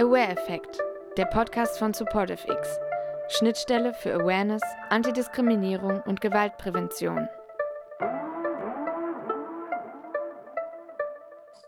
Aware-Effekt, der Podcast von SupportiveX. Schnittstelle für Awareness, Antidiskriminierung und Gewaltprävention.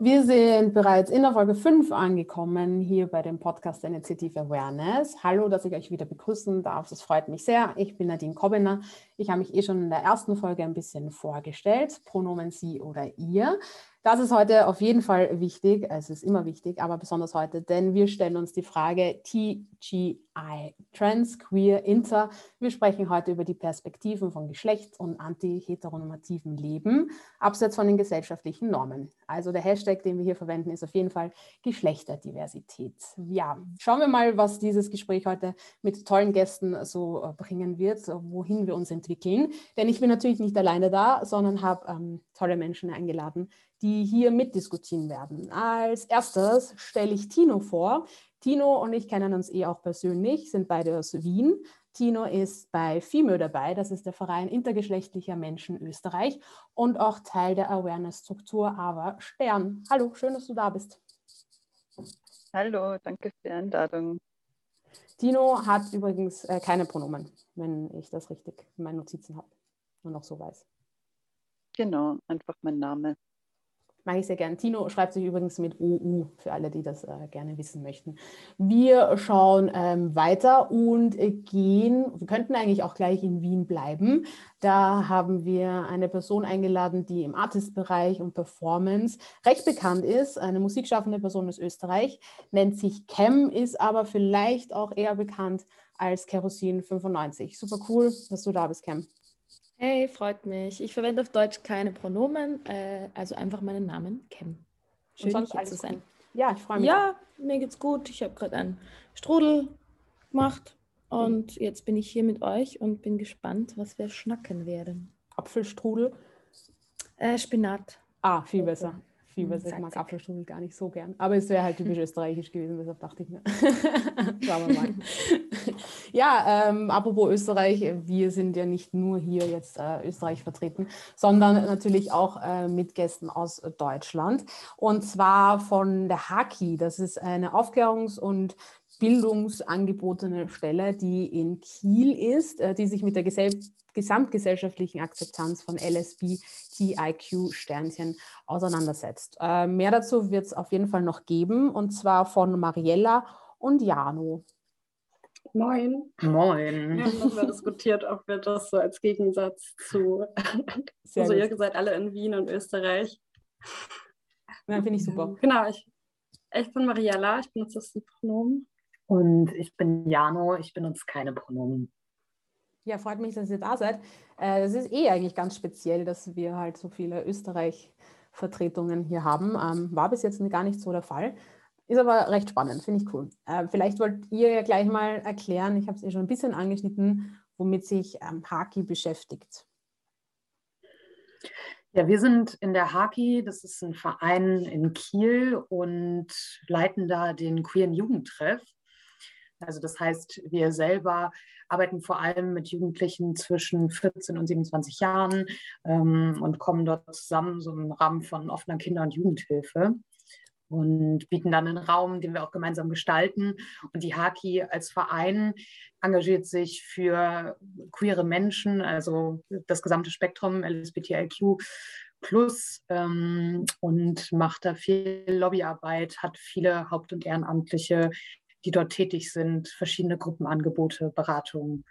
Wir sind bereits in der Folge 5 angekommen, hier bei dem Podcast Initiative Awareness. Hallo, dass ich euch wieder begrüßen darf. Das freut mich sehr. Ich bin Nadine Kobbener. Ich habe mich eh schon in der ersten Folge ein bisschen vorgestellt. Pronomen Sie oder Ihr. Das ist heute auf jeden Fall wichtig, es ist immer wichtig, aber besonders heute, denn wir stellen uns die Frage TGI, Trans, Queer, Inter. Wir sprechen heute über die Perspektiven von Geschlechts- und anti-heteronormativen Leben, abseits von den gesellschaftlichen Normen. Also der Hashtag, den wir hier verwenden, ist auf jeden Fall Geschlechterdiversität. Ja, schauen wir mal, was dieses Gespräch heute mit tollen Gästen so äh, bringen wird, wohin wir uns entwickeln. Denn ich bin natürlich nicht alleine da, sondern habe ähm, tolle Menschen eingeladen, die hier mitdiskutieren werden. Als erstes stelle ich Tino vor. Tino und ich kennen uns eh auch persönlich, sind beide aus Wien. Tino ist bei FIMÖ dabei, das ist der Verein intergeschlechtlicher Menschen Österreich und auch Teil der Awareness-Struktur AWA Stern. Hallo, schön, dass du da bist. Hallo, danke für die Einladung. Tino hat übrigens äh, keine Pronomen, wenn ich das richtig in meinen Notizen habe und noch so weiß. Genau, einfach mein Name. Mache ich sehr gern. Tino schreibt sich übrigens mit OU, für alle, die das äh, gerne wissen möchten. Wir schauen ähm, weiter und äh, gehen, wir könnten eigentlich auch gleich in Wien bleiben. Da haben wir eine Person eingeladen, die im Artist-Bereich und Performance recht bekannt ist. Eine musikschaffende Person aus Österreich, nennt sich Cam, ist aber vielleicht auch eher bekannt als Kerosin 95. Super cool, dass du da bist, Cam. Hey, freut mich. Ich verwende auf Deutsch keine Pronomen, äh, also einfach meinen Namen, Cam. Schön, hier zu sein. Gut. Ja, ich freue mich. Ja, mir geht's gut. Ich habe gerade einen Strudel gemacht und jetzt bin ich hier mit euch und bin gespannt, was wir schnacken werden. Apfelstrudel? Äh, Spinat. Ah, viel besser viel, ich mag Apfelstrudel gar nicht so gern. Aber es wäre halt typisch österreichisch gewesen, deshalb dachte ich mir. Schauen wir mal. ja, ähm, apropos Österreich, wir sind ja nicht nur hier jetzt äh, Österreich vertreten, sondern natürlich auch äh, mit Gästen aus Deutschland. Und zwar von der Haki. Das ist eine Aufklärungs- und bildungsangebotene Stelle, die in Kiel ist, äh, die sich mit der Gesell gesamtgesellschaftlichen Akzeptanz von LSB, TIQ, Sternchen auseinandersetzt. Äh, mehr dazu wird es auf jeden Fall noch geben, und zwar von Mariella und Jano. Moin. Moin. Wir haben darüber diskutiert, ob wir das so als Gegensatz zu. Sehr also, gut. ihr seid alle in Wien und Österreich. Ja, finde ich super. Genau, ich, ich bin Mariella, ich benutze das Pronomen. Und ich bin Jano, ich benutze keine Pronomen. Ja, freut mich, dass ihr da seid. Es äh, ist eh eigentlich ganz speziell, dass wir halt so viele Österreich-Vertretungen hier haben. Ähm, war bis jetzt gar nicht so der Fall. Ist aber recht spannend, finde ich cool. Äh, vielleicht wollt ihr ja gleich mal erklären, ich habe es eh schon ein bisschen angeschnitten, womit sich ähm, Haki beschäftigt. Ja, wir sind in der Haki, das ist ein Verein in Kiel und leiten da den queeren Jugendtreff. Also das heißt, wir selber arbeiten vor allem mit Jugendlichen zwischen 14 und 27 Jahren ähm, und kommen dort zusammen so im Rahmen von offener Kinder- und Jugendhilfe und bieten dann einen Raum, den wir auch gemeinsam gestalten. Und die Haki als Verein engagiert sich für queere Menschen, also das gesamte Spektrum LSBTIQ plus ähm, und macht da viel Lobbyarbeit, hat viele Haupt- und Ehrenamtliche, die dort tätig sind, verschiedene Gruppenangebote, Beratungen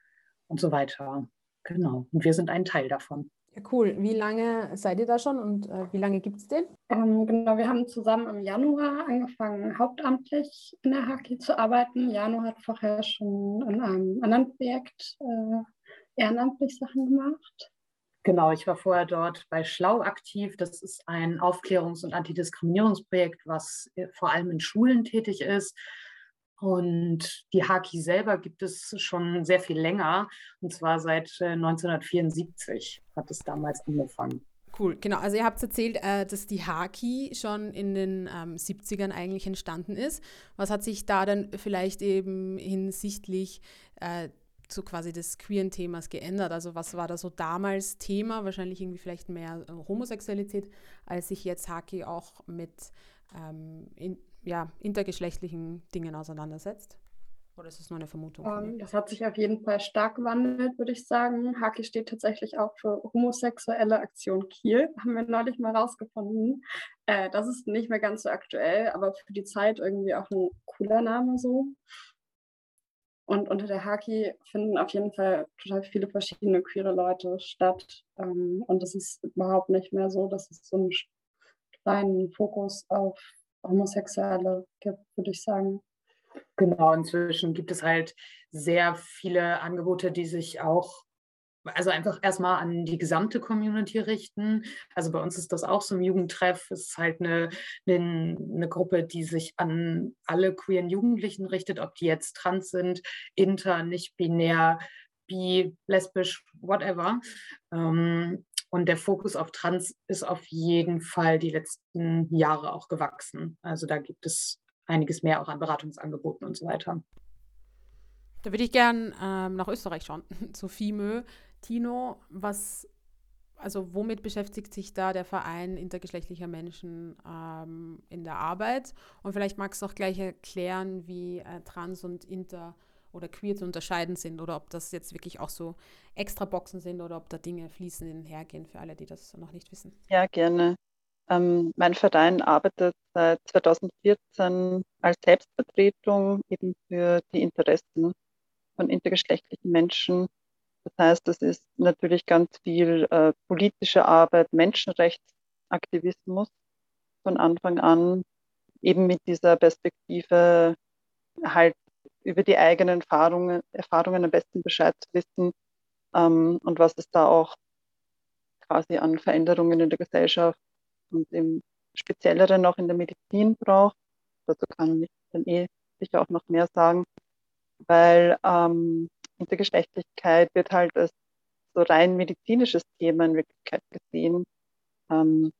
und so weiter. Genau. Und wir sind ein Teil davon. Ja, cool. Wie lange seid ihr da schon und äh, wie lange gibt es den? Ähm, genau, wir haben zusammen im Januar angefangen, hauptamtlich in der Haki zu arbeiten. Janu hat vorher schon in einem anderen Projekt äh, ehrenamtlich Sachen gemacht. Genau, ich war vorher dort bei Schlau aktiv. Das ist ein Aufklärungs- und Antidiskriminierungsprojekt, was äh, vor allem in Schulen tätig ist und die Haki selber gibt es schon sehr viel länger, und zwar seit 1974 äh, hat es damals angefangen. Cool, genau. Also ihr habt erzählt, äh, dass die Haki schon in den ähm, 70ern eigentlich entstanden ist. Was hat sich da dann vielleicht eben hinsichtlich äh, so quasi des queeren Themas geändert? Also was war da so damals Thema? Wahrscheinlich irgendwie vielleicht mehr äh, Homosexualität, als sich jetzt Haki auch mit ähm, in, ja, intergeschlechtlichen Dingen auseinandersetzt? Oder ist es nur eine Vermutung? Um, ähm, das hat sich auf jeden Fall stark gewandelt, würde ich sagen. Haki steht tatsächlich auch für Homosexuelle Aktion Kiel, haben wir neulich mal rausgefunden. Äh, das ist nicht mehr ganz so aktuell, aber für die Zeit irgendwie auch ein cooler Name so. Und unter der Haki finden auf jeden Fall total viele verschiedene queere Leute statt. Ähm, und es ist überhaupt nicht mehr so, dass es so einen kleinen Fokus auf Homosexuelle gibt, würde ich sagen. Genau, inzwischen gibt es halt sehr viele Angebote, die sich auch, also einfach erstmal an die gesamte Community richten. Also bei uns ist das auch so ein Jugendtreff. Es ist halt eine, eine, eine Gruppe, die sich an alle queeren Jugendlichen richtet, ob die jetzt trans sind, inter, nicht binär, bi, lesbisch, whatever. Ähm, und der Fokus auf Trans ist auf jeden Fall die letzten Jahre auch gewachsen. Also da gibt es einiges mehr auch an Beratungsangeboten und so weiter. Da würde ich gern ähm, nach Österreich schauen, zu FIMÖ. Tino, was, also womit beschäftigt sich da der Verein intergeschlechtlicher Menschen ähm, in der Arbeit? Und vielleicht magst du auch gleich erklären, wie äh, Trans und Inter oder queer zu unterscheiden sind oder ob das jetzt wirklich auch so extra Boxen sind oder ob da Dinge fließend hergehen für alle, die das noch nicht wissen. Ja, gerne. Ähm, mein Verein arbeitet seit 2014 als Selbstvertretung eben für die Interessen von intergeschlechtlichen Menschen. Das heißt, es ist natürlich ganz viel äh, politische Arbeit, Menschenrechtsaktivismus von Anfang an, eben mit dieser Perspektive halt über die eigenen Erfahrungen, Erfahrungen am besten Bescheid zu wissen ähm, und was es da auch quasi an Veränderungen in der Gesellschaft und im Spezielleren noch in der Medizin braucht. Dazu kann ich dann eh sicher auch noch mehr sagen, weil ähm, Intergeschlechtlichkeit wird halt als so rein medizinisches Thema in Wirklichkeit gesehen. Ähm,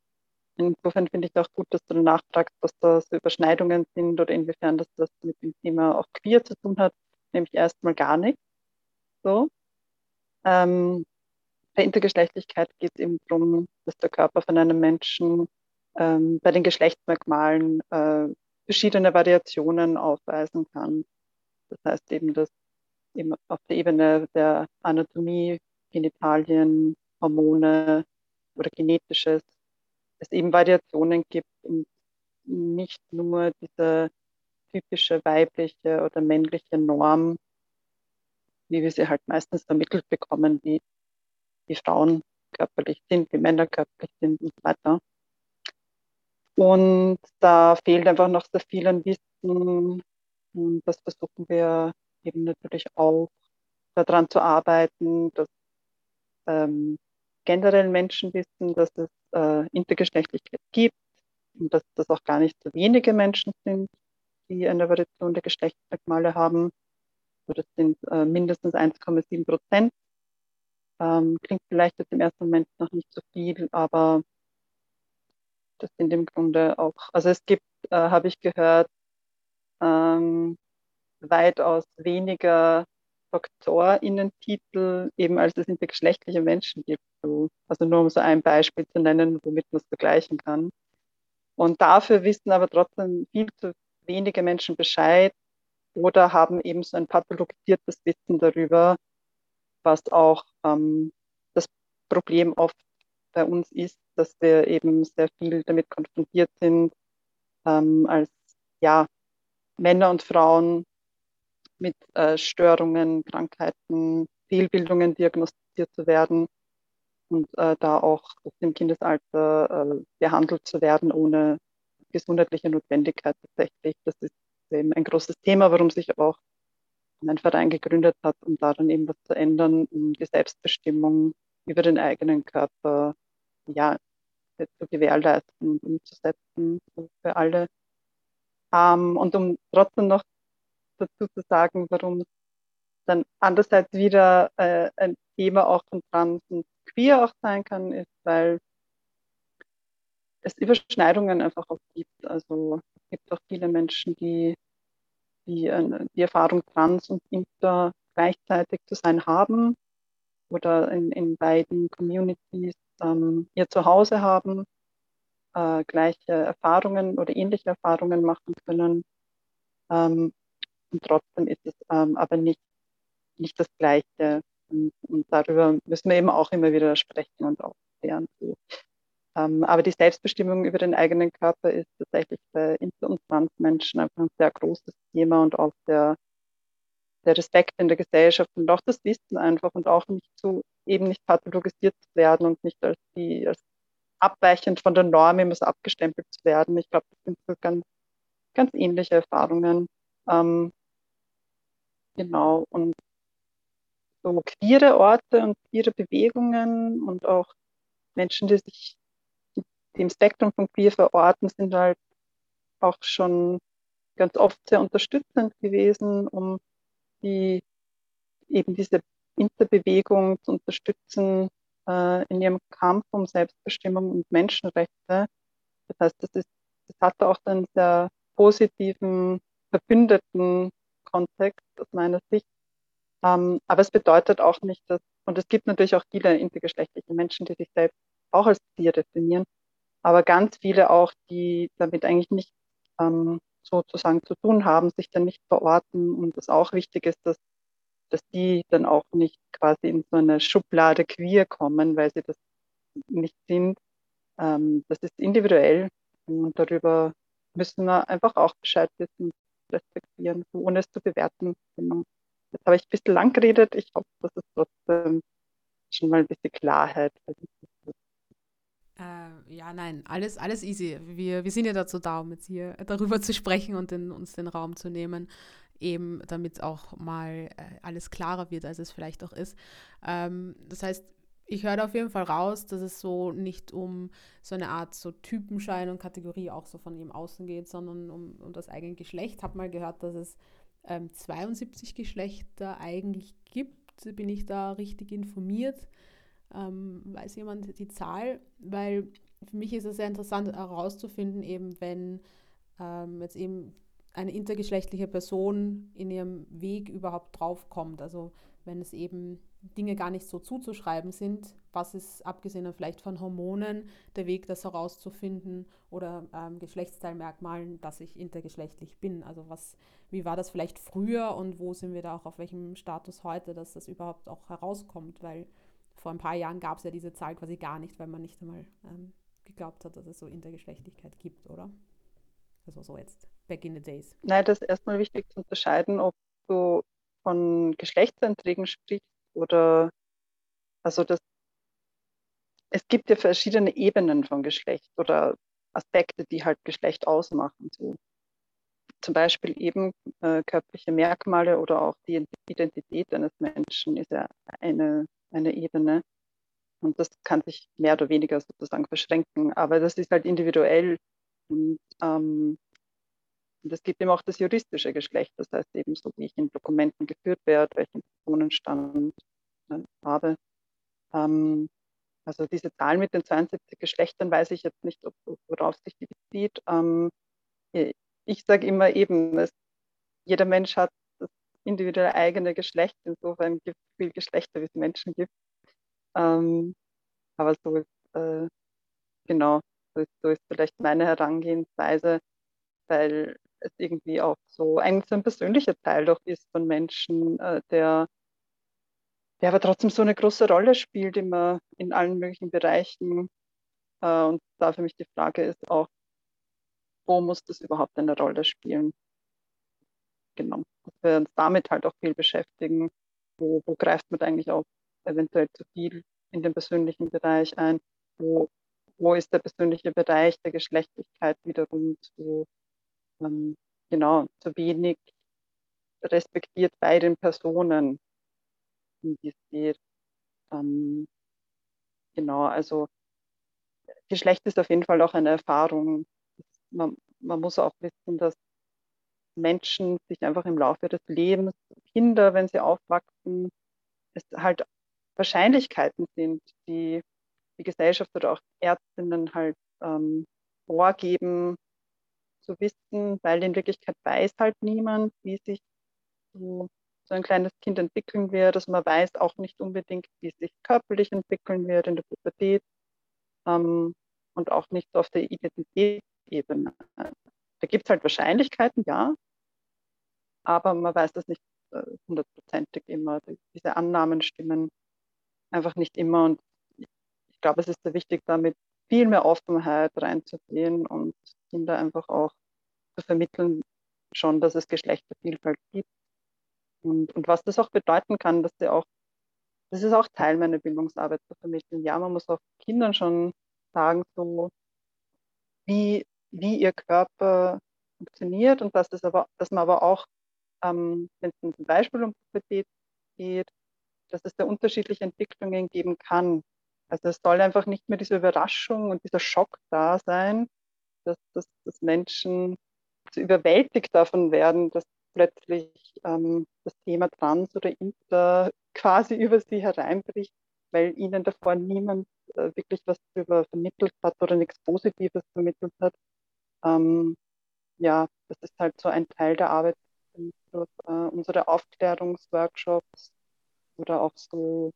insofern finde ich auch gut, dass du nachfragst, was da so Überschneidungen sind oder inwiefern das, das mit dem Thema auch queer zu tun hat, nämlich erstmal gar nichts. So. Ähm, bei Intergeschlechtlichkeit geht es eben darum, dass der Körper von einem Menschen ähm, bei den Geschlechtsmerkmalen äh, verschiedene Variationen aufweisen kann. Das heißt eben, dass eben auf der Ebene der Anatomie, Genitalien, Hormone oder Genetisches es eben Variationen gibt und nicht nur diese typische weibliche oder männliche Norm, wie wir sie halt meistens vermittelt bekommen, wie wie Frauen körperlich sind, wie Männer körperlich sind und so weiter. Und da fehlt einfach noch sehr viel an Wissen. Und das versuchen wir eben natürlich auch daran zu arbeiten, dass ähm, generell Menschen wissen, dass es äh, Intergeschlechtlichkeit gibt und dass das auch gar nicht so wenige Menschen sind, die eine Variation der Geschlechtsmerkmale haben. So, das sind äh, mindestens 1,7 Prozent ähm, klingt vielleicht jetzt im ersten Moment noch nicht so viel, aber das sind im Grunde auch, also es gibt, äh, habe ich gehört, ähm, weitaus weniger DoktorInnen-Titel, eben als es intergeschlechtliche Menschen gibt. Also nur um so ein Beispiel zu nennen, womit man es vergleichen kann. Und dafür wissen aber trotzdem viel zu wenige Menschen Bescheid oder haben eben so ein pathologisiertes Wissen darüber, was auch ähm, das Problem oft bei uns ist, dass wir eben sehr viel damit konfrontiert sind, ähm, als ja, Männer und Frauen mit äh, Störungen, Krankheiten, Fehlbildungen diagnostiziert zu werden und äh, da auch im Kindesalter äh, behandelt zu werden ohne gesundheitliche Notwendigkeit tatsächlich. Das ist eben ein großes Thema, warum sich auch einen Verein gegründet hat, um daran eben was zu ändern, um die Selbstbestimmung über den eigenen Körper ja, zu gewährleisten und umzusetzen für alle. Ähm, und um trotzdem noch dazu zu sagen, warum dann andererseits wieder äh, ein Thema auch von Trans und Queer auch sein kann, ist, weil es Überschneidungen einfach auch gibt. Also es gibt auch viele Menschen, die die, äh, die Erfahrung trans und inter gleichzeitig zu sein haben oder in, in beiden Communities ähm, ihr Zuhause haben, äh, gleiche Erfahrungen oder ähnliche Erfahrungen machen können. Ähm, und trotzdem ist es ähm, aber nicht, nicht das Gleiche. Und, und, darüber müssen wir eben auch immer wieder sprechen und aufklären. Ähm, aber die Selbstbestimmung über den eigenen Körper ist tatsächlich bei Inter- und Transmenschen einfach ein sehr großes Thema und auch der, der Respekt in der Gesellschaft und auch das Wissen einfach und auch nicht zu, eben nicht pathologisiert zu werden und nicht als die, als abweichend von der Norm immer so abgestempelt zu werden. Ich glaube, das sind so ganz, ganz ähnliche Erfahrungen. Ähm, genau. Und so queere Orte und queere Bewegungen und auch Menschen, die sich die im Spektrum von queer verorten, sind halt auch schon ganz oft sehr unterstützend gewesen, um die eben diese Interbewegung zu unterstützen äh, in ihrem Kampf um Selbstbestimmung und Menschenrechte. Das heißt, das, ist, das hat auch einen sehr positiven, verbündeten Kontext aus meiner Sicht. Ähm, aber es bedeutet auch nicht, dass, und es gibt natürlich auch viele intergeschlechtliche Menschen, die sich selbst auch als queer definieren, aber ganz viele auch, die damit eigentlich nicht ähm, sozusagen zu tun haben, sich dann nicht verorten und es auch wichtig ist, dass, dass die dann auch nicht quasi in so eine Schublade queer kommen, weil sie das nicht sind. Ähm, das ist individuell und darüber müssen wir einfach auch Bescheid wissen, respektieren, ohne es zu bewerten. Genau. Jetzt habe ich ein bisschen lang geredet. Ich hoffe, dass es trotzdem schon mal ein bisschen Klarheit äh, ja, nein, alles, alles easy. Wir, wir sind ja dazu da, um jetzt hier darüber zu sprechen und den, uns den Raum zu nehmen, eben damit auch mal äh, alles klarer wird, als es vielleicht auch ist. Ähm, das heißt, ich höre auf jeden Fall raus, dass es so nicht um so eine Art so Typenschein und Kategorie auch so von ihm außen geht, sondern um, um das eigene Geschlecht. Habe mal gehört, dass es ähm, 72 Geschlechter eigentlich gibt. Bin ich da richtig informiert? Ähm, weiß jemand die Zahl? Weil für mich ist es sehr interessant herauszufinden, eben wenn ähm, jetzt eben eine intergeschlechtliche Person in ihrem Weg überhaupt draufkommt. Also wenn es eben Dinge gar nicht so zuzuschreiben sind, was ist abgesehen vielleicht von Hormonen der Weg, das herauszufinden oder ähm, Geschlechtsteilmerkmalen, dass ich intergeschlechtlich bin. Also was, wie war das vielleicht früher und wo sind wir da auch auf welchem Status heute, dass das überhaupt auch herauskommt, weil vor ein paar Jahren gab es ja diese Zahl quasi gar nicht, weil man nicht einmal ähm, geglaubt hat, dass es so Intergeschlechtlichkeit gibt, oder? Also so jetzt, back in the days. Nein, das ist erstmal wichtig zu unterscheiden, ob du von Geschlechtseinträgen sprichst oder also das es gibt ja verschiedene Ebenen von Geschlecht oder Aspekte, die halt Geschlecht ausmachen. So. Zum Beispiel eben äh, körperliche Merkmale oder auch die Identität eines Menschen ist ja eine eine Ebene. Und das kann sich mehr oder weniger sozusagen verschränken. Aber das ist halt individuell. Und, ähm, und es gibt eben auch das juristische Geschlecht, das heißt eben so, wie ich in Dokumenten geführt werde, welchen Personenstand habe. Ähm, also diese Zahl mit den 72 Geschlechtern weiß ich jetzt nicht, ob, worauf sich die bezieht. Ähm, ich sage immer eben, es, jeder Mensch hat individuelle eigene Geschlecht. Insofern gibt es viele Geschlechter, wie es Menschen gibt. Ähm, aber so ist, äh, genau, so ist, so ist vielleicht meine Herangehensweise, weil es irgendwie auch so eigentlich so ein persönlicher Teil doch ist von Menschen, äh, der, der aber trotzdem so eine große Rolle spielt immer in allen möglichen Bereichen. Äh, und da für mich die Frage ist auch, wo muss das überhaupt eine Rolle spielen? Genau dass wir uns damit halt auch viel beschäftigen. Wo, wo greift man eigentlich auch eventuell zu viel in den persönlichen Bereich ein? Wo, wo ist der persönliche Bereich der Geschlechtlichkeit wiederum zu, ähm, genau, zu wenig respektiert bei den Personen, um die es geht. Ähm, genau, also Geschlecht ist auf jeden Fall auch eine Erfahrung. Man, man muss auch wissen, dass Menschen sich einfach im Laufe des Lebens, Kinder, wenn sie aufwachsen, es halt Wahrscheinlichkeiten sind, die die Gesellschaft oder auch Ärztinnen halt ähm, vorgeben zu wissen, weil in Wirklichkeit weiß halt niemand, wie sich so, so ein kleines Kind entwickeln wird. Also man weiß auch nicht unbedingt, wie es sich körperlich entwickeln wird in der Pubertät ähm, und auch nicht auf der Identitätsebene. Da gibt es halt Wahrscheinlichkeiten, ja, aber man weiß das nicht äh, hundertprozentig immer. Diese Annahmen stimmen einfach nicht immer und ich glaube, es ist sehr wichtig, damit viel mehr Offenheit reinzugehen und Kinder einfach auch zu vermitteln, schon, dass es Geschlechtervielfalt gibt. Und, und was das auch bedeuten kann, dass sie auch, das ist auch Teil meiner Bildungsarbeit zu vermitteln. Ja, man muss auch Kindern schon sagen, so wie, wie ihr Körper funktioniert und dass, das aber, dass man aber auch, ähm, wenn es zum Beispiel um Pubertät geht, dass es da unterschiedliche Entwicklungen geben kann. Also es soll einfach nicht mehr diese Überraschung und dieser Schock da sein, dass, dass, dass Menschen so überwältigt davon werden, dass plötzlich ähm, das Thema Trans oder Inter quasi über sie hereinbricht, weil ihnen davor niemand äh, wirklich was darüber vermittelt hat oder nichts Positives vermittelt hat. Ähm, ja, das ist halt so ein Teil der Arbeit durch äh, unsere Aufklärungsworkshops oder auch so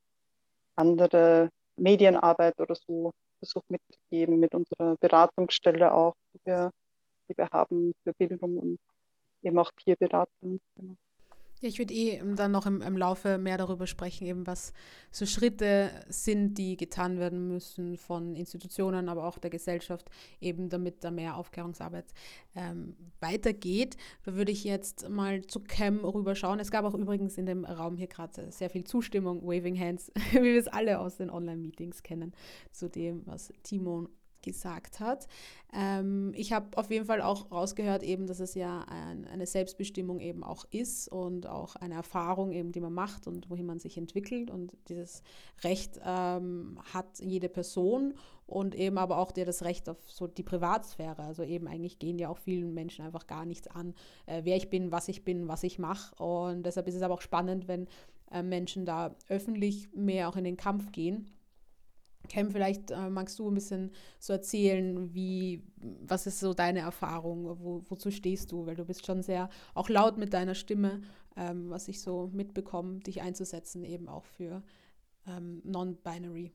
andere Medienarbeit oder so versucht mitzugeben mit unserer Beratungsstelle auch, die wir, die wir haben für Bildung und eben auch Peerberatung. Genau. Ja, ich würde eh dann noch im, im, Laufe mehr darüber sprechen, eben was so Schritte sind, die getan werden müssen von Institutionen, aber auch der Gesellschaft, eben damit da mehr Aufklärungsarbeit ähm, weitergeht. Da würde ich jetzt mal zu Cam rüberschauen. Es gab auch übrigens in dem Raum hier gerade sehr viel Zustimmung, Waving Hands, wie wir es alle aus den Online-Meetings kennen, zu dem, was Timon gesagt hat. Ähm, ich habe auf jeden Fall auch rausgehört, eben, dass es ja ein, eine Selbstbestimmung eben auch ist und auch eine Erfahrung eben, die man macht und wohin man sich entwickelt. Und dieses Recht ähm, hat jede Person und eben aber auch der das Recht auf so die Privatsphäre. Also eben eigentlich gehen ja auch vielen Menschen einfach gar nichts an, äh, wer ich bin, was ich bin, was ich mache. Und deshalb ist es aber auch spannend, wenn äh, Menschen da öffentlich mehr auch in den Kampf gehen Cam, vielleicht äh, magst du ein bisschen so erzählen, wie, was ist so deine Erfahrung, wo, wozu stehst du, weil du bist schon sehr auch laut mit deiner Stimme, ähm, was ich so mitbekomme, dich einzusetzen eben auch für ähm, Non-Binary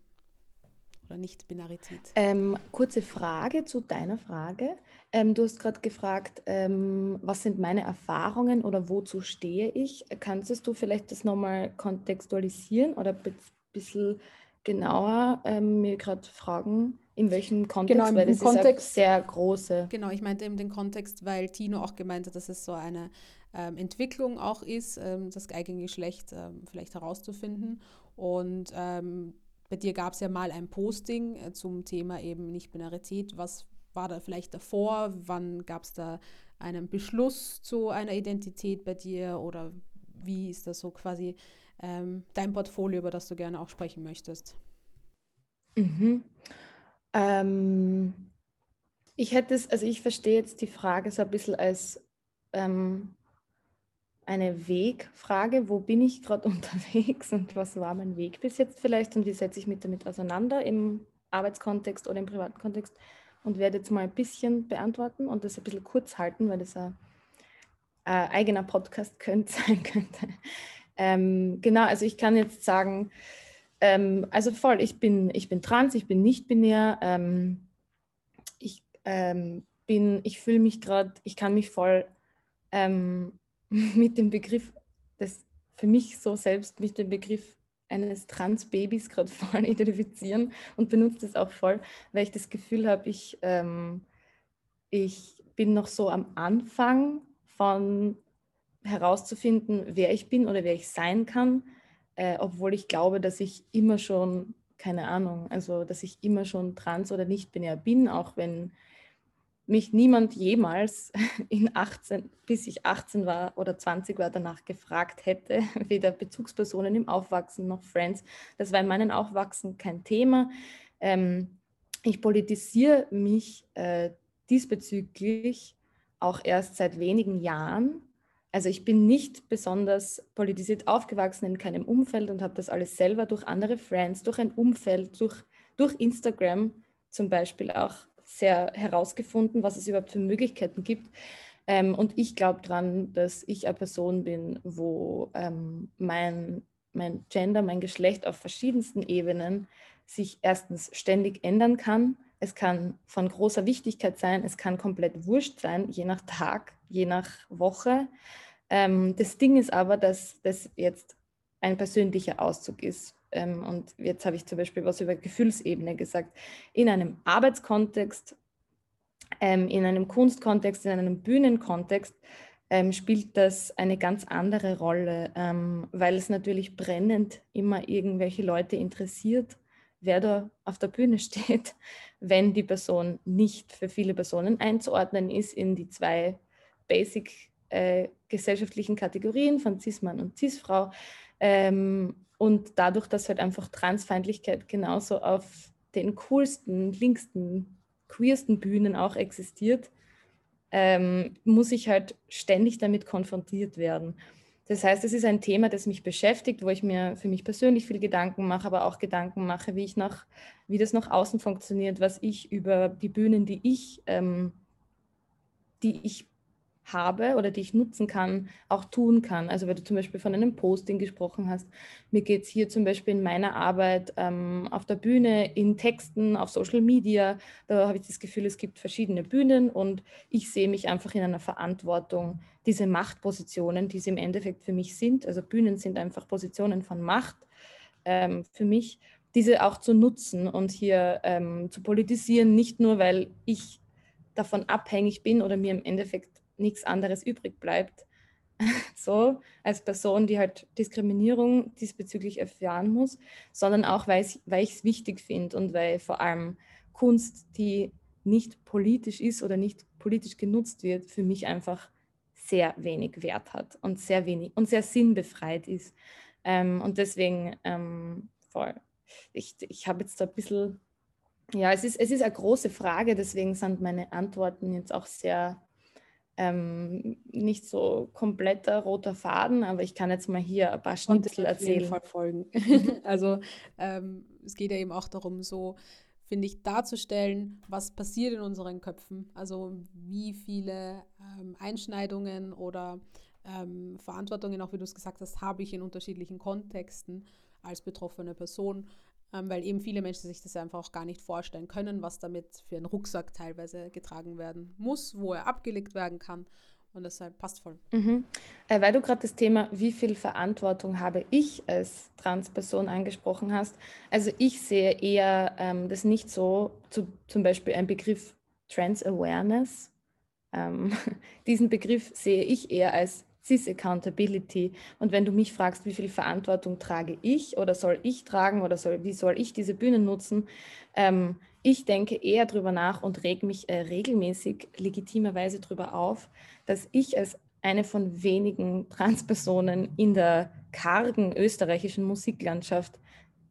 oder Nicht-Binarität. Ähm, kurze Frage zu deiner Frage. Ähm, du hast gerade gefragt, ähm, was sind meine Erfahrungen oder wozu stehe ich? Kannst du vielleicht das nochmal kontextualisieren oder ein bisschen genauer ähm, mir gerade fragen, in welchem Kontext, genau, weil das Kontext, ist sehr große. Genau, ich meinte eben den Kontext, weil Tino auch gemeint hat, dass es so eine ähm, Entwicklung auch ist, ähm, das eigene Geschlecht ähm, vielleicht herauszufinden. Und ähm, bei dir gab es ja mal ein Posting äh, zum Thema eben Nicht-Binarität. Was war da vielleicht davor? Wann gab es da einen Beschluss zu einer Identität bei dir? Oder wie ist das so quasi ähm, dein Portfolio, über das du gerne auch sprechen möchtest? Mhm. Ähm, ich hätte es, also ich verstehe jetzt die Frage so ein bisschen als ähm, eine Wegfrage. Wo bin ich gerade unterwegs und was war mein Weg bis jetzt vielleicht und wie setze ich mich damit auseinander im Arbeitskontext oder im privaten Kontext und werde jetzt mal ein bisschen beantworten und das ein bisschen kurz halten, weil das ein, ein eigener Podcast könnte sein könnte. Ähm, genau, also ich kann jetzt sagen, ähm, also voll, ich bin, ich bin trans, ich bin nicht binär. Ähm, ich ähm, bin, ich fühle mich gerade, ich kann mich voll ähm, mit dem Begriff, das für mich so selbst mit dem Begriff eines Trans-Babys gerade voll identifizieren und benutze das auch voll, weil ich das Gefühl habe, ich, ähm, ich bin noch so am Anfang von herauszufinden, wer ich bin oder wer ich sein kann, äh, obwohl ich glaube, dass ich immer schon, keine Ahnung, also dass ich immer schon trans oder nicht binär bin, auch wenn mich niemand jemals in 18, bis ich 18 war oder 20 war, danach gefragt hätte, weder Bezugspersonen im Aufwachsen noch Friends. Das war in meinem Aufwachsen kein Thema. Ähm, ich politisiere mich äh, diesbezüglich auch erst seit wenigen Jahren also ich bin nicht besonders politisiert aufgewachsen in keinem Umfeld und habe das alles selber durch andere Friends, durch ein Umfeld, durch, durch Instagram zum Beispiel auch sehr herausgefunden, was es überhaupt für Möglichkeiten gibt. Ähm, und ich glaube daran, dass ich eine Person bin, wo ähm, mein, mein Gender, mein Geschlecht auf verschiedensten Ebenen sich erstens ständig ändern kann. Es kann von großer Wichtigkeit sein, es kann komplett wurscht sein, je nach Tag, je nach Woche. Ähm, das Ding ist aber, dass das jetzt ein persönlicher Auszug ist. Ähm, und jetzt habe ich zum Beispiel was über Gefühlsebene gesagt. In einem Arbeitskontext ähm, in einem Kunstkontext, in einem Bühnenkontext ähm, spielt das eine ganz andere Rolle, ähm, weil es natürlich brennend immer irgendwelche Leute interessiert, wer da auf der Bühne steht, wenn die Person nicht für viele Personen einzuordnen ist in die zwei basic äh, gesellschaftlichen Kategorien von Cis-Mann und Cis-Frau. Ähm, und dadurch, dass halt einfach Transfeindlichkeit genauso auf den coolsten, linksten queersten Bühnen auch existiert, ähm, muss ich halt ständig damit konfrontiert werden. Das heißt, es ist ein Thema, das mich beschäftigt, wo ich mir für mich persönlich viel Gedanken mache, aber auch Gedanken mache, wie ich nach, wie das nach außen funktioniert, was ich über die Bühnen, die ich, ähm, die ich habe oder die ich nutzen kann, auch tun kann. Also weil du zum Beispiel von einem Posting gesprochen hast. Mir geht es hier zum Beispiel in meiner Arbeit ähm, auf der Bühne, in Texten, auf Social Media. Da habe ich das Gefühl, es gibt verschiedene Bühnen und ich sehe mich einfach in einer Verantwortung, diese Machtpositionen, die sie im Endeffekt für mich sind. Also Bühnen sind einfach Positionen von Macht ähm, für mich, diese auch zu nutzen und hier ähm, zu politisieren, nicht nur, weil ich davon abhängig bin oder mir im Endeffekt nichts anderes übrig bleibt. so als Person, die halt Diskriminierung diesbezüglich erfahren muss, sondern auch, weil ich es wichtig finde und weil vor allem Kunst, die nicht politisch ist oder nicht politisch genutzt wird, für mich einfach sehr wenig Wert hat und sehr wenig und sehr sinnbefreit ist. Ähm, und deswegen ähm, voll. Ich, ich habe jetzt da ein bisschen, ja, es ist, es ist eine große Frage, deswegen sind meine Antworten jetzt auch sehr ähm, nicht so kompletter roter Faden, aber ich kann jetzt mal hier ein paar Schnipsel erzählen. Fall folgen. also ähm, es geht ja eben auch darum, so finde ich, darzustellen, was passiert in unseren Köpfen. Also wie viele ähm, Einschneidungen oder ähm, Verantwortungen, auch wie du es gesagt hast, habe ich in unterschiedlichen Kontexten als betroffene Person weil eben viele Menschen sich das einfach auch gar nicht vorstellen können, was damit für ein Rucksack teilweise getragen werden muss, wo er abgelegt werden kann. Und deshalb passt voll. Mhm. Äh, weil du gerade das Thema, wie viel Verantwortung habe ich als Transperson angesprochen hast. Also ich sehe eher ähm, das nicht so, zu, zum Beispiel ein Begriff Trans Awareness. Ähm, diesen Begriff sehe ich eher als CIS Accountability. Und wenn du mich fragst, wie viel Verantwortung trage ich oder soll ich tragen oder soll, wie soll ich diese Bühnen nutzen, ähm, ich denke eher darüber nach und reg mich äh, regelmäßig legitimerweise darüber auf, dass ich als eine von wenigen Transpersonen in der kargen österreichischen Musiklandschaft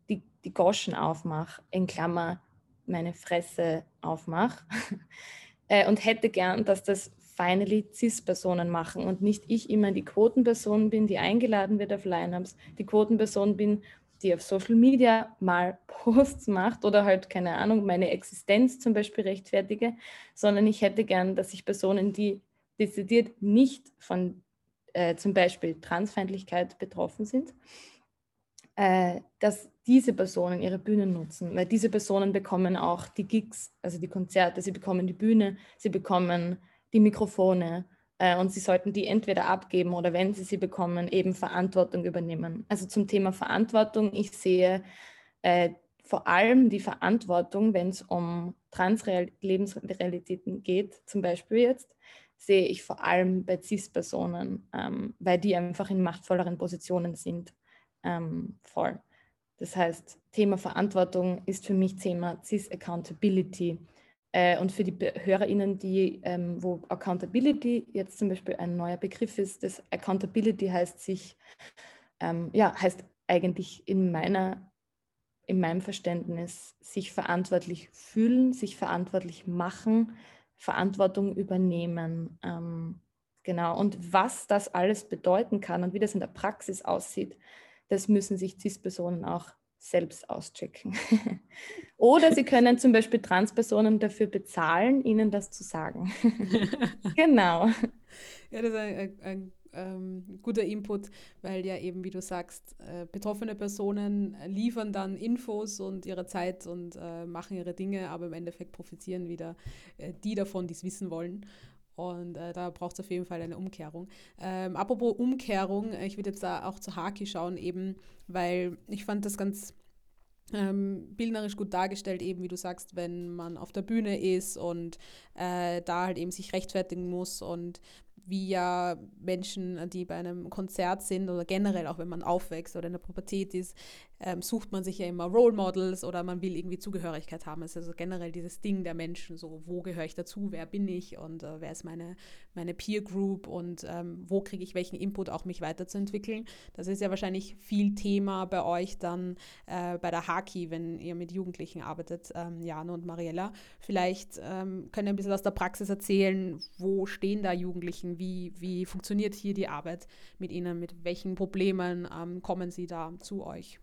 die, die Goschen aufmache, in Klammer meine Fresse aufmache äh, und hätte gern, dass das finally CIS-Personen machen und nicht ich immer die Quotenperson bin, die eingeladen wird auf Lineups, die Quotenperson bin, die auf Social Media mal Posts macht oder halt, keine Ahnung, meine Existenz zum Beispiel rechtfertige, sondern ich hätte gern, dass sich Personen, die dezidiert nicht von äh, zum Beispiel Transfeindlichkeit betroffen sind, äh, dass diese Personen ihre Bühnen nutzen, weil diese Personen bekommen auch die Gigs, also die Konzerte, sie bekommen die Bühne, sie bekommen die Mikrofone äh, und sie sollten die entweder abgeben oder wenn sie sie bekommen, eben Verantwortung übernehmen. Also zum Thema Verantwortung, ich sehe äh, vor allem die Verantwortung, wenn es um Trans-Lebensrealitäten geht, zum Beispiel jetzt, sehe ich vor allem bei CIS-Personen, ähm, weil die einfach in machtvolleren Positionen sind. Ähm, voll. Das heißt, Thema Verantwortung ist für mich Thema CIS-Accountability. Äh, und für die HörerInnen, die, ähm, wo Accountability jetzt zum Beispiel ein neuer Begriff ist, das Accountability heißt sich, ähm, ja, heißt eigentlich in meiner, in meinem Verständnis sich verantwortlich fühlen, sich verantwortlich machen, Verantwortung übernehmen. Ähm, genau. Und was das alles bedeuten kann und wie das in der Praxis aussieht, das müssen sich CIS-Personen auch selbst auschecken. Oder Sie können zum Beispiel Transpersonen dafür bezahlen, Ihnen das zu sagen. genau. Ja, das ist ein, ein, ein ähm, guter Input, weil ja eben, wie du sagst, äh, betroffene Personen liefern dann Infos und ihre Zeit und äh, machen ihre Dinge, aber im Endeffekt profitieren wieder äh, die davon, die es wissen wollen. Und äh, da braucht es auf jeden Fall eine Umkehrung. Ähm, apropos Umkehrung, ich würde jetzt da auch zu Haki schauen, eben, weil ich fand das ganz ähm, bildnerisch gut dargestellt, eben wie du sagst, wenn man auf der Bühne ist und äh, da halt eben sich rechtfertigen muss und wie ja Menschen, die bei einem Konzert sind oder generell auch wenn man aufwächst oder in der Pubertät ist, ähm, sucht man sich ja immer Role Models oder man will irgendwie Zugehörigkeit haben. Es ist also generell dieses Ding der Menschen, so wo gehöre ich dazu, wer bin ich und äh, wer ist meine, meine Peer Group und ähm, wo kriege ich welchen Input, auch mich weiterzuentwickeln. Das ist ja wahrscheinlich viel Thema bei euch dann äh, bei der Haki, wenn ihr mit Jugendlichen arbeitet, ähm, Jana und Mariella. Vielleicht ähm, könnt ihr ein bisschen aus der Praxis erzählen, wo stehen da Jugendlichen, wie, wie funktioniert hier die Arbeit mit ihnen, mit welchen Problemen ähm, kommen sie da zu euch?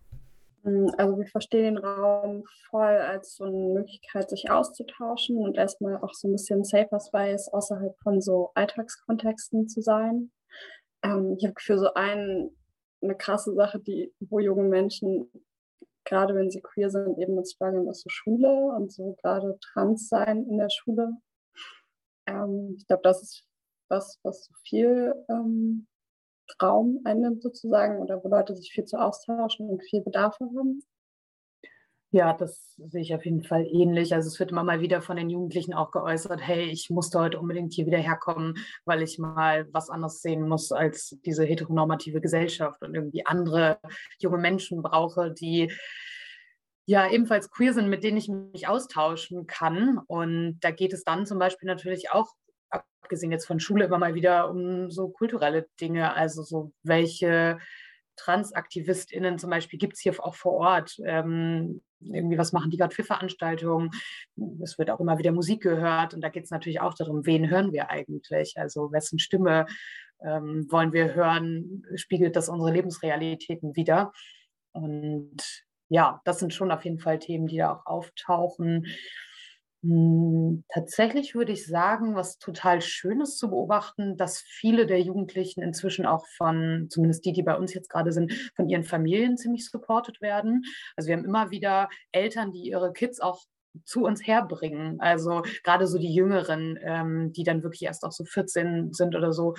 Hm, also wir verstehen den Raum voll als so eine Möglichkeit, sich auszutauschen und erstmal auch so ein bisschen Safer Space außerhalb von so Alltagskontexten zu sein. Ähm, ich habe für so ein, eine krasse Sache, die, wo junge Menschen, gerade wenn sie queer sind, eben mit strugglen, ist so Schule und so gerade trans sein in der Schule. Ähm, ich glaube, das ist was, was so viel ähm, Raum einnimmt sozusagen oder wo Leute sich viel zu austauschen und viel Bedarf haben? Ja, das sehe ich auf jeden Fall ähnlich. Also es wird immer mal wieder von den Jugendlichen auch geäußert, hey, ich musste heute unbedingt hier wieder herkommen, weil ich mal was anderes sehen muss als diese heteronormative Gesellschaft und irgendwie andere junge Menschen brauche, die ja ebenfalls queer sind, mit denen ich mich austauschen kann. Und da geht es dann zum Beispiel natürlich auch abgesehen jetzt von Schule, immer mal wieder um so kulturelle Dinge, also so welche TransaktivistInnen zum Beispiel gibt es hier auch vor Ort. Ähm, irgendwie, was machen die gerade für Veranstaltungen? Es wird auch immer wieder Musik gehört und da geht es natürlich auch darum, wen hören wir eigentlich? Also wessen Stimme ähm, wollen wir hören? Spiegelt das unsere Lebensrealitäten wieder? Und ja, das sind schon auf jeden Fall Themen, die da auch auftauchen. Hm, tatsächlich würde ich sagen, was total schön ist zu beobachten, dass viele der Jugendlichen inzwischen auch von, zumindest die, die bei uns jetzt gerade sind, von ihren Familien ziemlich supported werden. Also wir haben immer wieder Eltern, die ihre Kids auch zu uns herbringen. Also gerade so die Jüngeren, ähm, die dann wirklich erst auch so 14 sind oder so,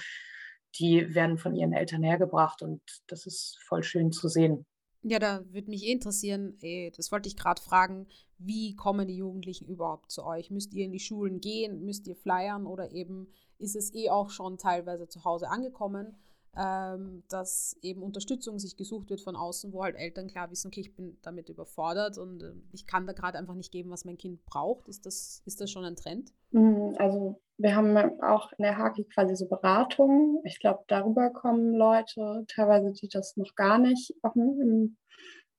die werden von ihren Eltern hergebracht und das ist voll schön zu sehen. Ja, da würde mich eh interessieren, ey, das wollte ich gerade fragen, wie kommen die Jugendlichen überhaupt zu euch? Müsst ihr in die Schulen gehen? Müsst ihr flyern? Oder eben ist es eh auch schon teilweise zu Hause angekommen? Ähm, dass eben Unterstützung sich gesucht wird von außen, wo halt Eltern klar wissen, okay, ich bin damit überfordert und äh, ich kann da gerade einfach nicht geben, was mein Kind braucht. Ist das, ist das schon ein Trend? Mhm, also wir haben auch in der Haki quasi so Beratungen. Ich glaube, darüber kommen Leute, teilweise, die das noch gar nicht im,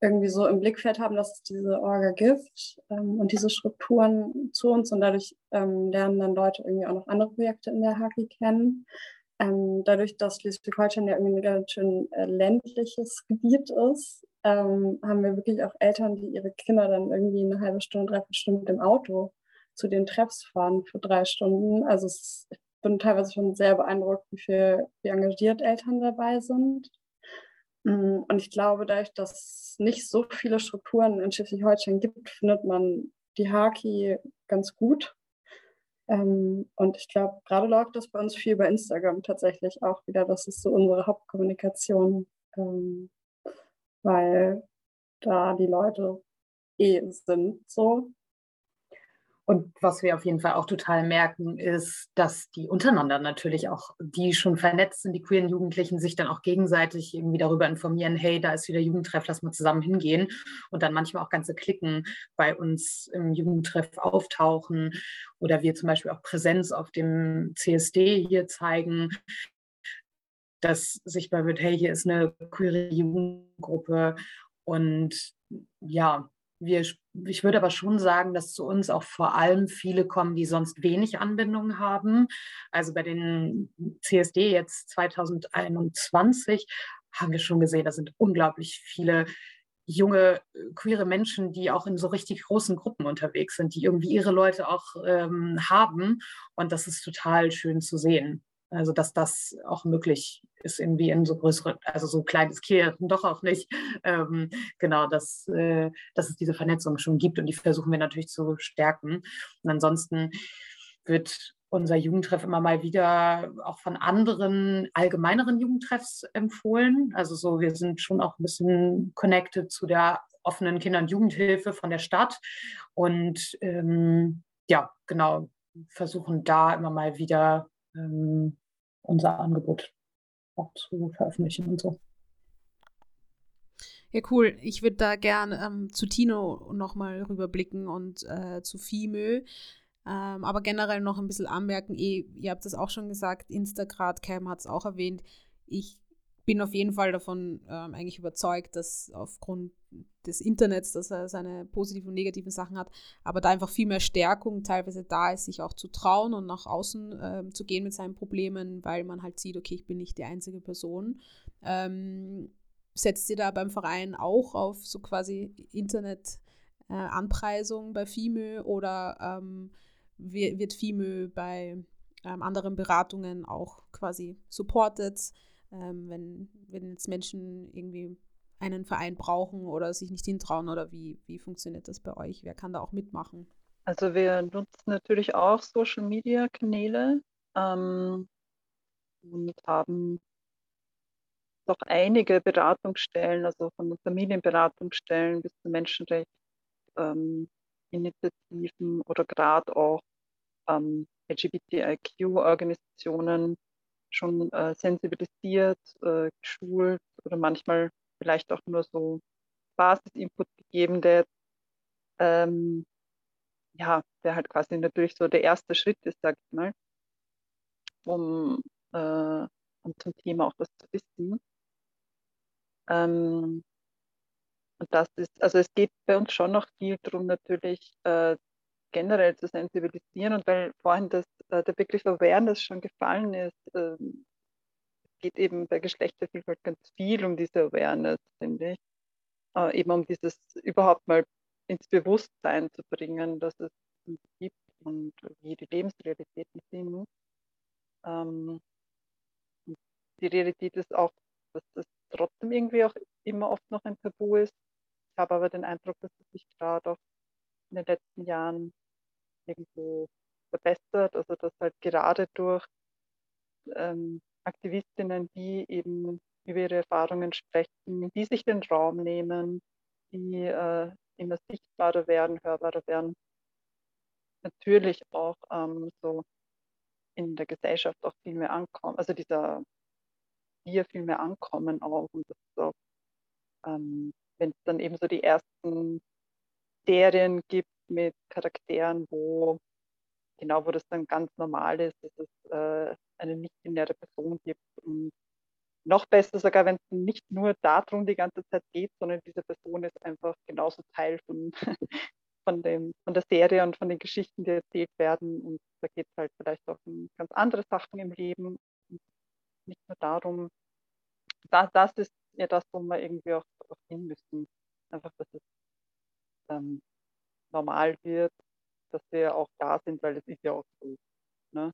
irgendwie so im Blickfeld haben, dass es diese Orga gibt ähm, und diese Strukturen zu uns und dadurch ähm, lernen dann Leute irgendwie auch noch andere Projekte in der Haki kennen. Ähm, dadurch, dass Schleswig-Holstein ja irgendwie ein ganz schön äh, ländliches Gebiet ist, ähm, haben wir wirklich auch Eltern, die ihre Kinder dann irgendwie eine halbe Stunde, dreiviertel Stunde im Auto zu den Treffs fahren für drei Stunden. Also ist, ich bin teilweise schon sehr beeindruckt, wie viel, wie engagiert Eltern dabei sind. Mm, und ich glaube, dadurch, dass es nicht so viele Strukturen in Schleswig-Holstein gibt, findet man die Haki ganz gut ähm, und ich glaube, gerade läuft das bei uns viel über Instagram tatsächlich auch wieder. Das ist so unsere Hauptkommunikation, ähm, weil da die Leute eh sind so. Und was wir auf jeden Fall auch total merken, ist, dass die untereinander natürlich auch, die schon vernetzt sind, die queeren Jugendlichen, sich dann auch gegenseitig irgendwie darüber informieren, hey, da ist wieder Jugendtreff, lass mal zusammen hingehen. Und dann manchmal auch ganze Klicken bei uns im Jugendtreff auftauchen oder wir zum Beispiel auch Präsenz auf dem CSD hier zeigen, dass sichtbar wird, hey, hier ist eine queere Jugendgruppe und ja, wir, ich würde aber schon sagen, dass zu uns auch vor allem viele kommen, die sonst wenig Anbindung haben. Also bei den CSD jetzt 2021 haben wir schon gesehen, da sind unglaublich viele junge queere Menschen, die auch in so richtig großen Gruppen unterwegs sind, die irgendwie ihre Leute auch ähm, haben. Und das ist total schön zu sehen. Also dass das auch möglich ist, irgendwie in so größere, also so kleines Kirchen doch auch nicht. Ähm, genau, dass, äh, dass es diese Vernetzung schon gibt und die versuchen wir natürlich zu stärken. Und ansonsten wird unser Jugendtreff immer mal wieder auch von anderen allgemeineren Jugendtreffs empfohlen. Also so, wir sind schon auch ein bisschen connected zu der offenen Kinder- und Jugendhilfe von der Stadt. Und ähm, ja, genau, versuchen da immer mal wieder ähm, unser Angebot auch zu veröffentlichen und so. Ja, cool. Ich würde da gern ähm, zu Tino nochmal rüberblicken und äh, zu Fimö. Ähm, aber generell noch ein bisschen anmerken, eh, ihr habt das auch schon gesagt, Instagram, Cam hat es auch erwähnt. Ich bin auf jeden Fall davon ähm, eigentlich überzeugt, dass aufgrund des Internets, dass er seine positiven und negativen Sachen hat, aber da einfach viel mehr Stärkung teilweise da ist, sich auch zu trauen und nach außen ähm, zu gehen mit seinen Problemen, weil man halt sieht, okay, ich bin nicht die einzige Person. Ähm, setzt ihr da beim Verein auch auf so quasi Internet-Anpreisung äh, bei FIMÖ oder ähm, wird FIMÖ bei ähm, anderen Beratungen auch quasi supported, ähm, wenn, wenn jetzt Menschen irgendwie einen Verein brauchen oder sich nicht hintrauen oder wie, wie funktioniert das bei euch? Wer kann da auch mitmachen? Also wir nutzen natürlich auch Social Media Kanäle ähm, und haben doch einige Beratungsstellen, also von Familienberatungsstellen bis zu Menschenrecht, ähm, oder gerade auch ähm, LGBTIQ-Organisationen schon äh, sensibilisiert, äh, geschult oder manchmal vielleicht auch nur so Basisinput gegeben, der ähm, ja, der halt quasi natürlich so der erste Schritt ist, sag ich mal, um, äh, um zum Thema auch was zu wissen. Ähm, und das ist, also es geht bei uns schon noch viel darum, natürlich äh, generell zu sensibilisieren und weil vorhin das, äh, der Begriff Awareness schon gefallen ist, äh, geht eben bei Geschlechtervielfalt ganz viel um diese Awareness, finde ich. Äh, eben um dieses überhaupt mal ins Bewusstsein zu bringen, dass es gibt und wie die Lebensrealitäten sind. Ähm, die Realität ist auch, dass das trotzdem irgendwie auch immer oft noch ein Tabu ist. Ich habe aber den Eindruck, dass es sich gerade auch in den letzten Jahren irgendwo verbessert. Also dass halt gerade durch ähm, Aktivistinnen, die eben über ihre Erfahrungen sprechen, die sich den Raum nehmen, die äh, immer sichtbarer werden, hörbarer werden, natürlich auch ähm, so in der Gesellschaft auch viel mehr ankommen, also dieser wir viel mehr ankommen auch und das auch, ähm, wenn es dann eben so die ersten Serien gibt mit Charakteren, wo genau, wo das dann ganz normal ist, dass es äh, eine nicht-binäre Person gibt. Und noch besser sogar, wenn es nicht nur darum die ganze Zeit geht, sondern diese Person ist einfach genauso Teil von, von, dem, von der Serie und von den Geschichten, die erzählt werden. Und da geht es halt vielleicht auch um ganz andere Sachen im Leben. Und nicht nur darum, das, das ist ja das, wo wir irgendwie auch, auch hin müssen. Einfach, dass es ähm, normal wird, dass wir auch da sind, weil es ist ja auch so. Ne?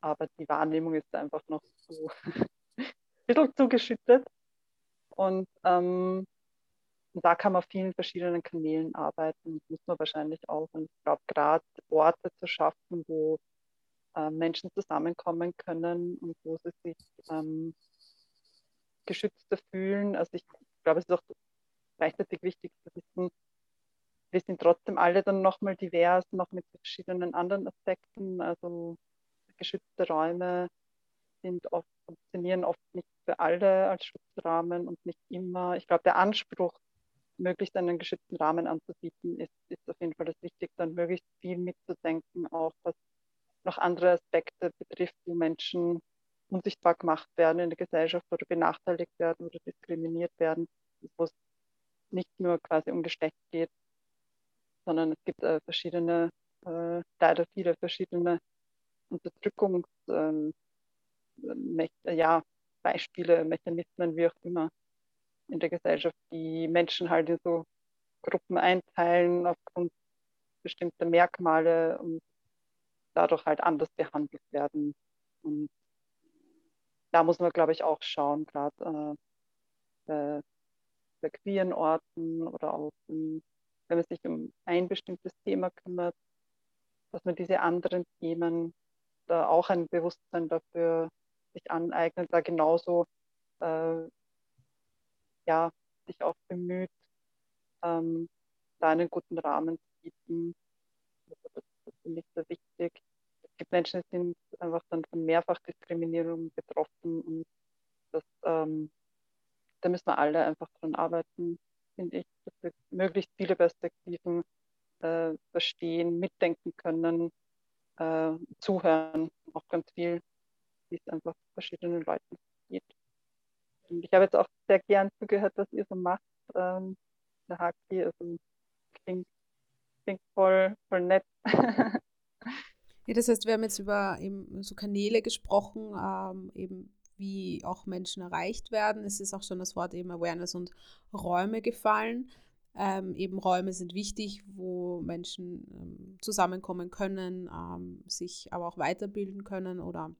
Aber die Wahrnehmung ist einfach noch so ein bisschen zugeschüttet. Und ähm, da kann man auf vielen verschiedenen Kanälen arbeiten. Das muss man wahrscheinlich auch. Und ich glaube, gerade Orte zu schaffen, wo äh, Menschen zusammenkommen können und wo sie sich ähm, geschützter fühlen. Also ich glaube, es ist auch gleichzeitig wichtig zu wissen, wir sind trotzdem alle dann nochmal divers, noch mit verschiedenen anderen Aspekten. Also geschützte Räume sind oft, funktionieren oft nicht für alle als Schutzrahmen und nicht immer. Ich glaube, der Anspruch, möglichst einen geschützten Rahmen anzubieten, ist, ist auf jeden Fall das Wichtigste und möglichst viel mitzudenken, auch was noch andere Aspekte betrifft, wo Menschen unsichtbar gemacht werden in der Gesellschaft oder benachteiligt werden oder diskriminiert werden, wo es nicht nur quasi um Geschlecht geht, sondern es gibt äh, verschiedene, äh, leider viele verschiedene Unterdrückungs, ähm, ja, Mechanismen, wie auch immer. in der Gesellschaft, die Menschen halt in so Gruppen einteilen aufgrund bestimmter Merkmale und dadurch halt anders behandelt werden. Und da muss man, glaube ich, auch schauen, gerade äh, bei queeren Orten oder auch in, wenn man sich um ein bestimmtes Thema kümmert, dass man diese anderen Themen da auch ein Bewusstsein dafür sich aneignet, da genauso äh, ja, sich auch bemüht, ähm, da einen guten Rahmen zu bieten. Also das, das finde ich sehr wichtig. Es gibt Menschen, die sind einfach dann von Mehrfachdiskriminierung betroffen und das, ähm, da müssen wir alle einfach dran arbeiten, finde ich, dass wir möglichst viele Perspektiven äh, verstehen, mitdenken können, äh, zuhören, auch ganz viel, wie es einfach verschiedenen Leuten geht. Und ich habe jetzt auch sehr gern zugehört, was ihr so macht, ähm, der Haki, also klingt, klingt voll, voll nett. ja, das heißt, wir haben jetzt über eben so Kanäle gesprochen, ähm, eben wie auch Menschen erreicht werden. Es ist auch schon das Wort eben Awareness und Räume gefallen. Ähm, eben Räume sind wichtig, wo Menschen ähm, zusammenkommen können, ähm, sich aber auch weiterbilden können oder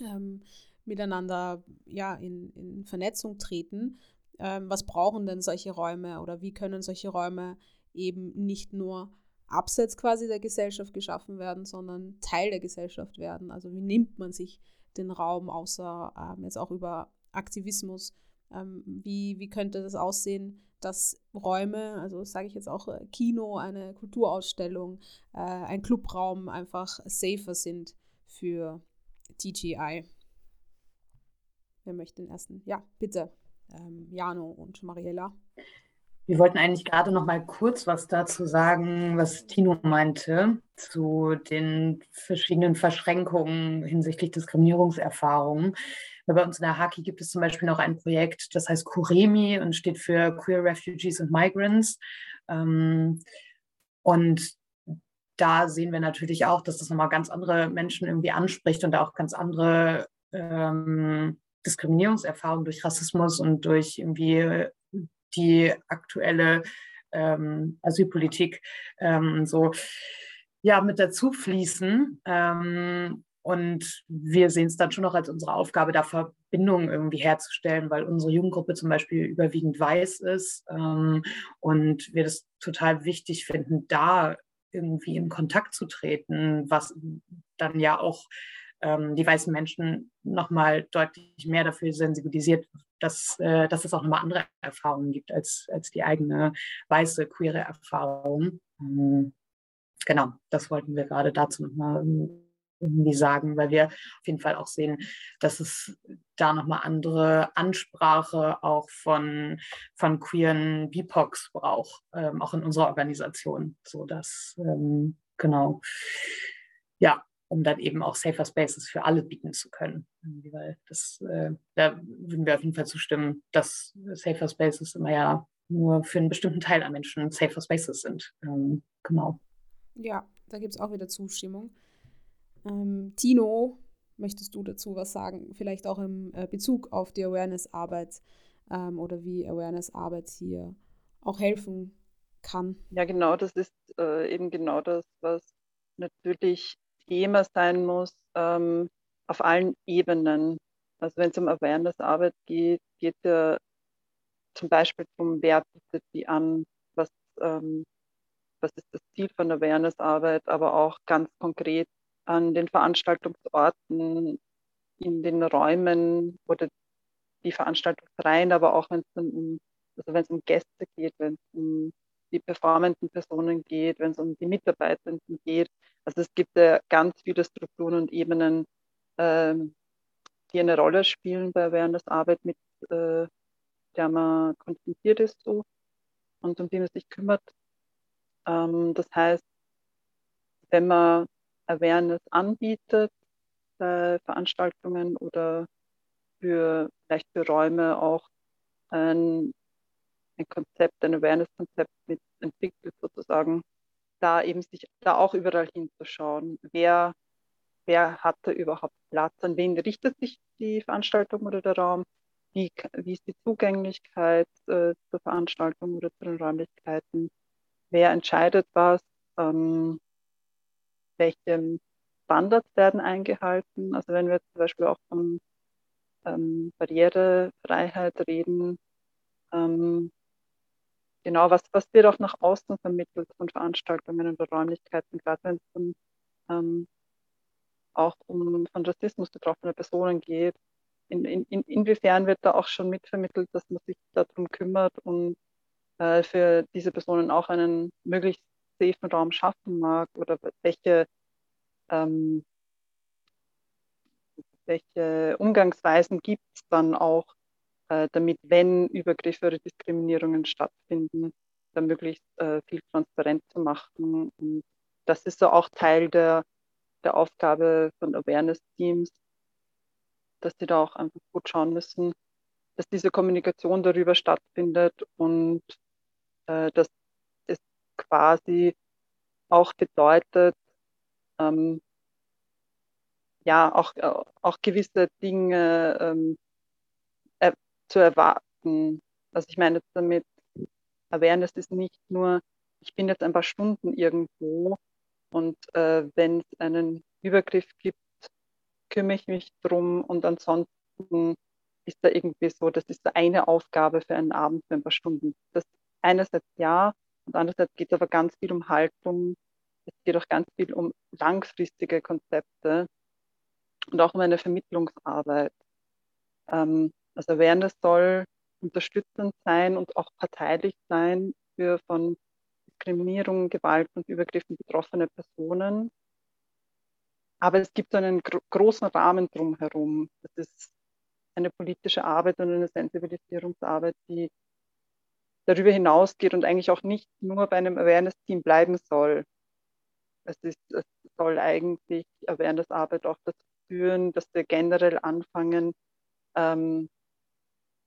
ähm, miteinander ja, in, in Vernetzung treten. Ähm, was brauchen denn solche Räume oder wie können solche Räume eben nicht nur abseits quasi der Gesellschaft geschaffen werden, sondern Teil der Gesellschaft werden? Also wie nimmt man sich den Raum, außer ähm, jetzt auch über Aktivismus? Ähm, wie, wie könnte das aussehen, dass Räume, also sage ich jetzt auch äh, Kino, eine Kulturausstellung, äh, ein Clubraum einfach safer sind für TGI? Wer möchte den ersten? Ja, bitte. Ähm, Jano und Mariella. Wir wollten eigentlich gerade noch mal kurz was dazu sagen, was Tino meinte, zu den verschiedenen Verschränkungen hinsichtlich Diskriminierungserfahrungen. Bei uns in der Haki gibt es zum Beispiel noch ein Projekt, das heißt Kuremi und steht für Queer Refugees and Migrants. Ähm, und da sehen wir natürlich auch, dass das nochmal ganz andere Menschen irgendwie anspricht und auch ganz andere ähm, Diskriminierungserfahrung durch Rassismus und durch irgendwie die aktuelle ähm, Asylpolitik ähm, so ja mit dazu fließen. Ähm, und wir sehen es dann schon noch als unsere Aufgabe, da Verbindungen irgendwie herzustellen, weil unsere Jugendgruppe zum Beispiel überwiegend weiß ist ähm, und wir das total wichtig finden, da irgendwie in Kontakt zu treten, was dann ja auch ähm, die weißen Menschen nochmal deutlich mehr dafür sensibilisiert, dass, äh, dass es auch nochmal andere Erfahrungen gibt als, als die eigene weiße, queere Erfahrung. Ähm, genau, das wollten wir gerade dazu nochmal irgendwie sagen, weil wir auf jeden Fall auch sehen, dass es da nochmal andere Ansprache auch von, von queeren BIPOCs braucht, ähm, auch in unserer Organisation. So dass, ähm, genau, ja, um dann eben auch Safer Spaces für alle bieten zu können. Weil das, äh, da würden wir auf jeden Fall zustimmen, dass Safer Spaces immer ja nur für einen bestimmten Teil an Menschen Safer Spaces sind. Ähm, genau. Ja, da gibt es auch wieder Zustimmung. Ähm, Tino, möchtest du dazu was sagen? Vielleicht auch im äh, Bezug auf die Awareness-Arbeit ähm, oder wie Awareness-Arbeit hier auch helfen kann? Ja, genau, das ist äh, eben genau das, was natürlich Thema sein muss ähm, auf allen Ebenen. Also wenn es um Awareness-Arbeit geht, geht es zum Beispiel um, wer bietet die an, was, ähm, was ist das Ziel von Awareness-Arbeit, aber auch ganz konkret an den Veranstaltungsorten, in den Räumen oder die Veranstaltungsreihen, aber auch wenn es um, also wenn es um Gäste geht, wenn es um die performenden Personen geht, wenn es um die Mitarbeitenden geht. Also es gibt ja ganz viele Strukturen und Ebenen, ähm, die eine Rolle spielen bei Awareness-Arbeit, mit äh, der man konfrontiert ist so und um die man sich kümmert. Ähm, das heißt, wenn man Awareness anbietet bei Veranstaltungen oder für vielleicht für Räume auch ein ein Konzept, ein Awareness-Konzept mit entwickelt sozusagen, da eben sich da auch überall hinzuschauen, wer, wer hat da überhaupt Platz, an wen richtet sich die Veranstaltung oder der Raum, wie, wie ist die Zugänglichkeit äh, zur Veranstaltung oder zu den Räumlichkeiten, wer entscheidet was, ähm, welche Standards werden eingehalten. Also wenn wir zum Beispiel auch von ähm, Barrierefreiheit reden, ähm, genau, was, was wird auch nach außen vermittelt von Veranstaltungen oder Räumlichkeiten, gerade wenn es um, ähm, auch um von Rassismus betroffene Personen geht. In, in, inwiefern wird da auch schon mitvermittelt, dass man sich darum kümmert und äh, für diese Personen auch einen möglichst safen Raum schaffen mag oder welche ähm, welche Umgangsweisen gibt es dann auch, äh, damit, wenn Übergriffe oder Diskriminierungen stattfinden, da möglichst äh, viel transparent zu machen. Und das ist so auch Teil der, der Aufgabe von Awareness-Teams, dass sie da auch einfach gut schauen müssen, dass diese Kommunikation darüber stattfindet und äh, dass es quasi auch bedeutet, ähm, ja, auch, äh, auch gewisse Dinge ähm, äh, zu erwarten. Also ich meine damit, Awareness ist nicht nur, ich bin jetzt ein paar Stunden irgendwo und äh, wenn es einen Übergriff gibt, kümmere ich mich drum und ansonsten ist da irgendwie so, das ist eine Aufgabe für einen Abend für ein paar Stunden. Das einerseits ja und andererseits geht es aber ganz viel um Haltung, es geht auch ganz viel um langfristige Konzepte und auch um eine Vermittlungsarbeit. Ähm, also Awareness soll unterstützend sein und auch parteilich sein für von Diskriminierung, Gewalt und Übergriffen betroffene Personen. Aber es gibt einen gro großen Rahmen drumherum. Das ist eine politische Arbeit und eine Sensibilisierungsarbeit, die darüber hinausgeht und eigentlich auch nicht nur bei einem Awareness-Team bleiben soll. Es, ist, es soll eigentlich Awareness-Arbeit auch dazu führen, dass wir generell anfangen, ähm,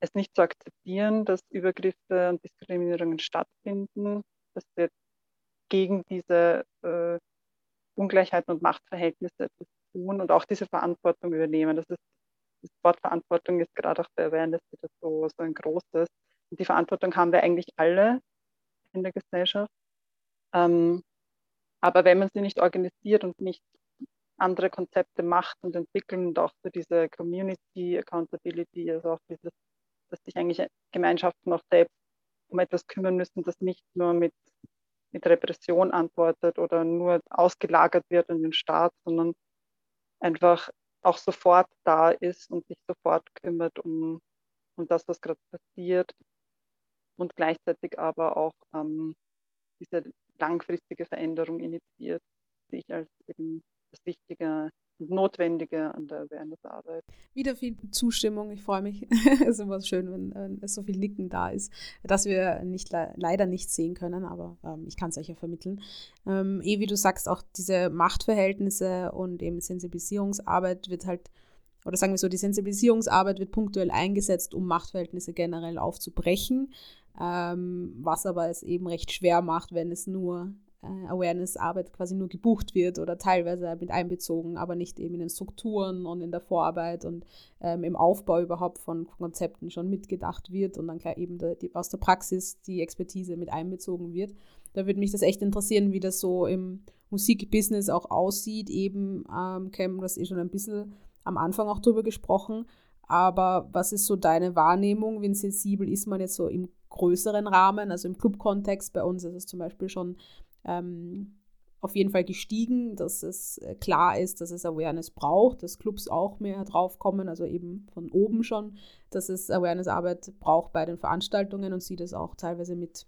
es nicht zu akzeptieren, dass Übergriffe und Diskriminierungen stattfinden, dass wir gegen diese äh, Ungleichheiten und Machtverhältnisse etwas tun und auch diese Verantwortung übernehmen. Das, ist, das Wort Verantwortung ist gerade auch bei Awareness wieder so, so ein großes. Und die Verantwortung haben wir eigentlich alle in der Gesellschaft. Ähm, aber wenn man sie nicht organisiert und nicht andere Konzepte macht und entwickeln und auch für diese Community Accountability, also auch dieses, dass sich eigentlich Gemeinschaften auch selbst um etwas kümmern müssen, das nicht nur mit, mit Repression antwortet oder nur ausgelagert wird in den Staat, sondern einfach auch sofort da ist und sich sofort kümmert um, um das, was gerade passiert. Und gleichzeitig aber auch ähm, diese langfristige Veränderung initiiert, die ich als eben das Wichtige Notwendige an der Awareness-Arbeit. Wieder viel Zustimmung. Ich freue mich. es ist immer schön, wenn, es so viel Nicken da ist, dass wir nicht, leider nicht sehen können, aber ähm, ich kann es euch ja vermitteln. Ähm, eh, wie du sagst, auch diese Machtverhältnisse und eben Sensibilisierungsarbeit wird halt oder sagen wir so, die Sensibilisierungsarbeit wird punktuell eingesetzt, um Machtverhältnisse generell aufzubrechen, ähm, was aber es eben recht schwer macht, wenn es nur äh, Awareness-Arbeit quasi nur gebucht wird oder teilweise mit einbezogen, aber nicht eben in den Strukturen und in der Vorarbeit und ähm, im Aufbau überhaupt von Konzepten schon mitgedacht wird und dann klar eben der, die, aus der Praxis die Expertise mit einbezogen wird. Da würde mich das echt interessieren, wie das so im Musikbusiness auch aussieht. Eben, ähm, Cam, du hast eh schon ein bisschen am Anfang auch drüber gesprochen, aber was ist so deine Wahrnehmung? Wie sensibel ist man jetzt so im größeren Rahmen, also im Club-Kontext? Bei uns ist es zum Beispiel schon ähm, auf jeden Fall gestiegen, dass es äh, klar ist, dass es Awareness braucht, dass Clubs auch mehr draufkommen, also eben von oben schon, dass es Awareness-Arbeit braucht bei den Veranstaltungen und sie das auch teilweise mit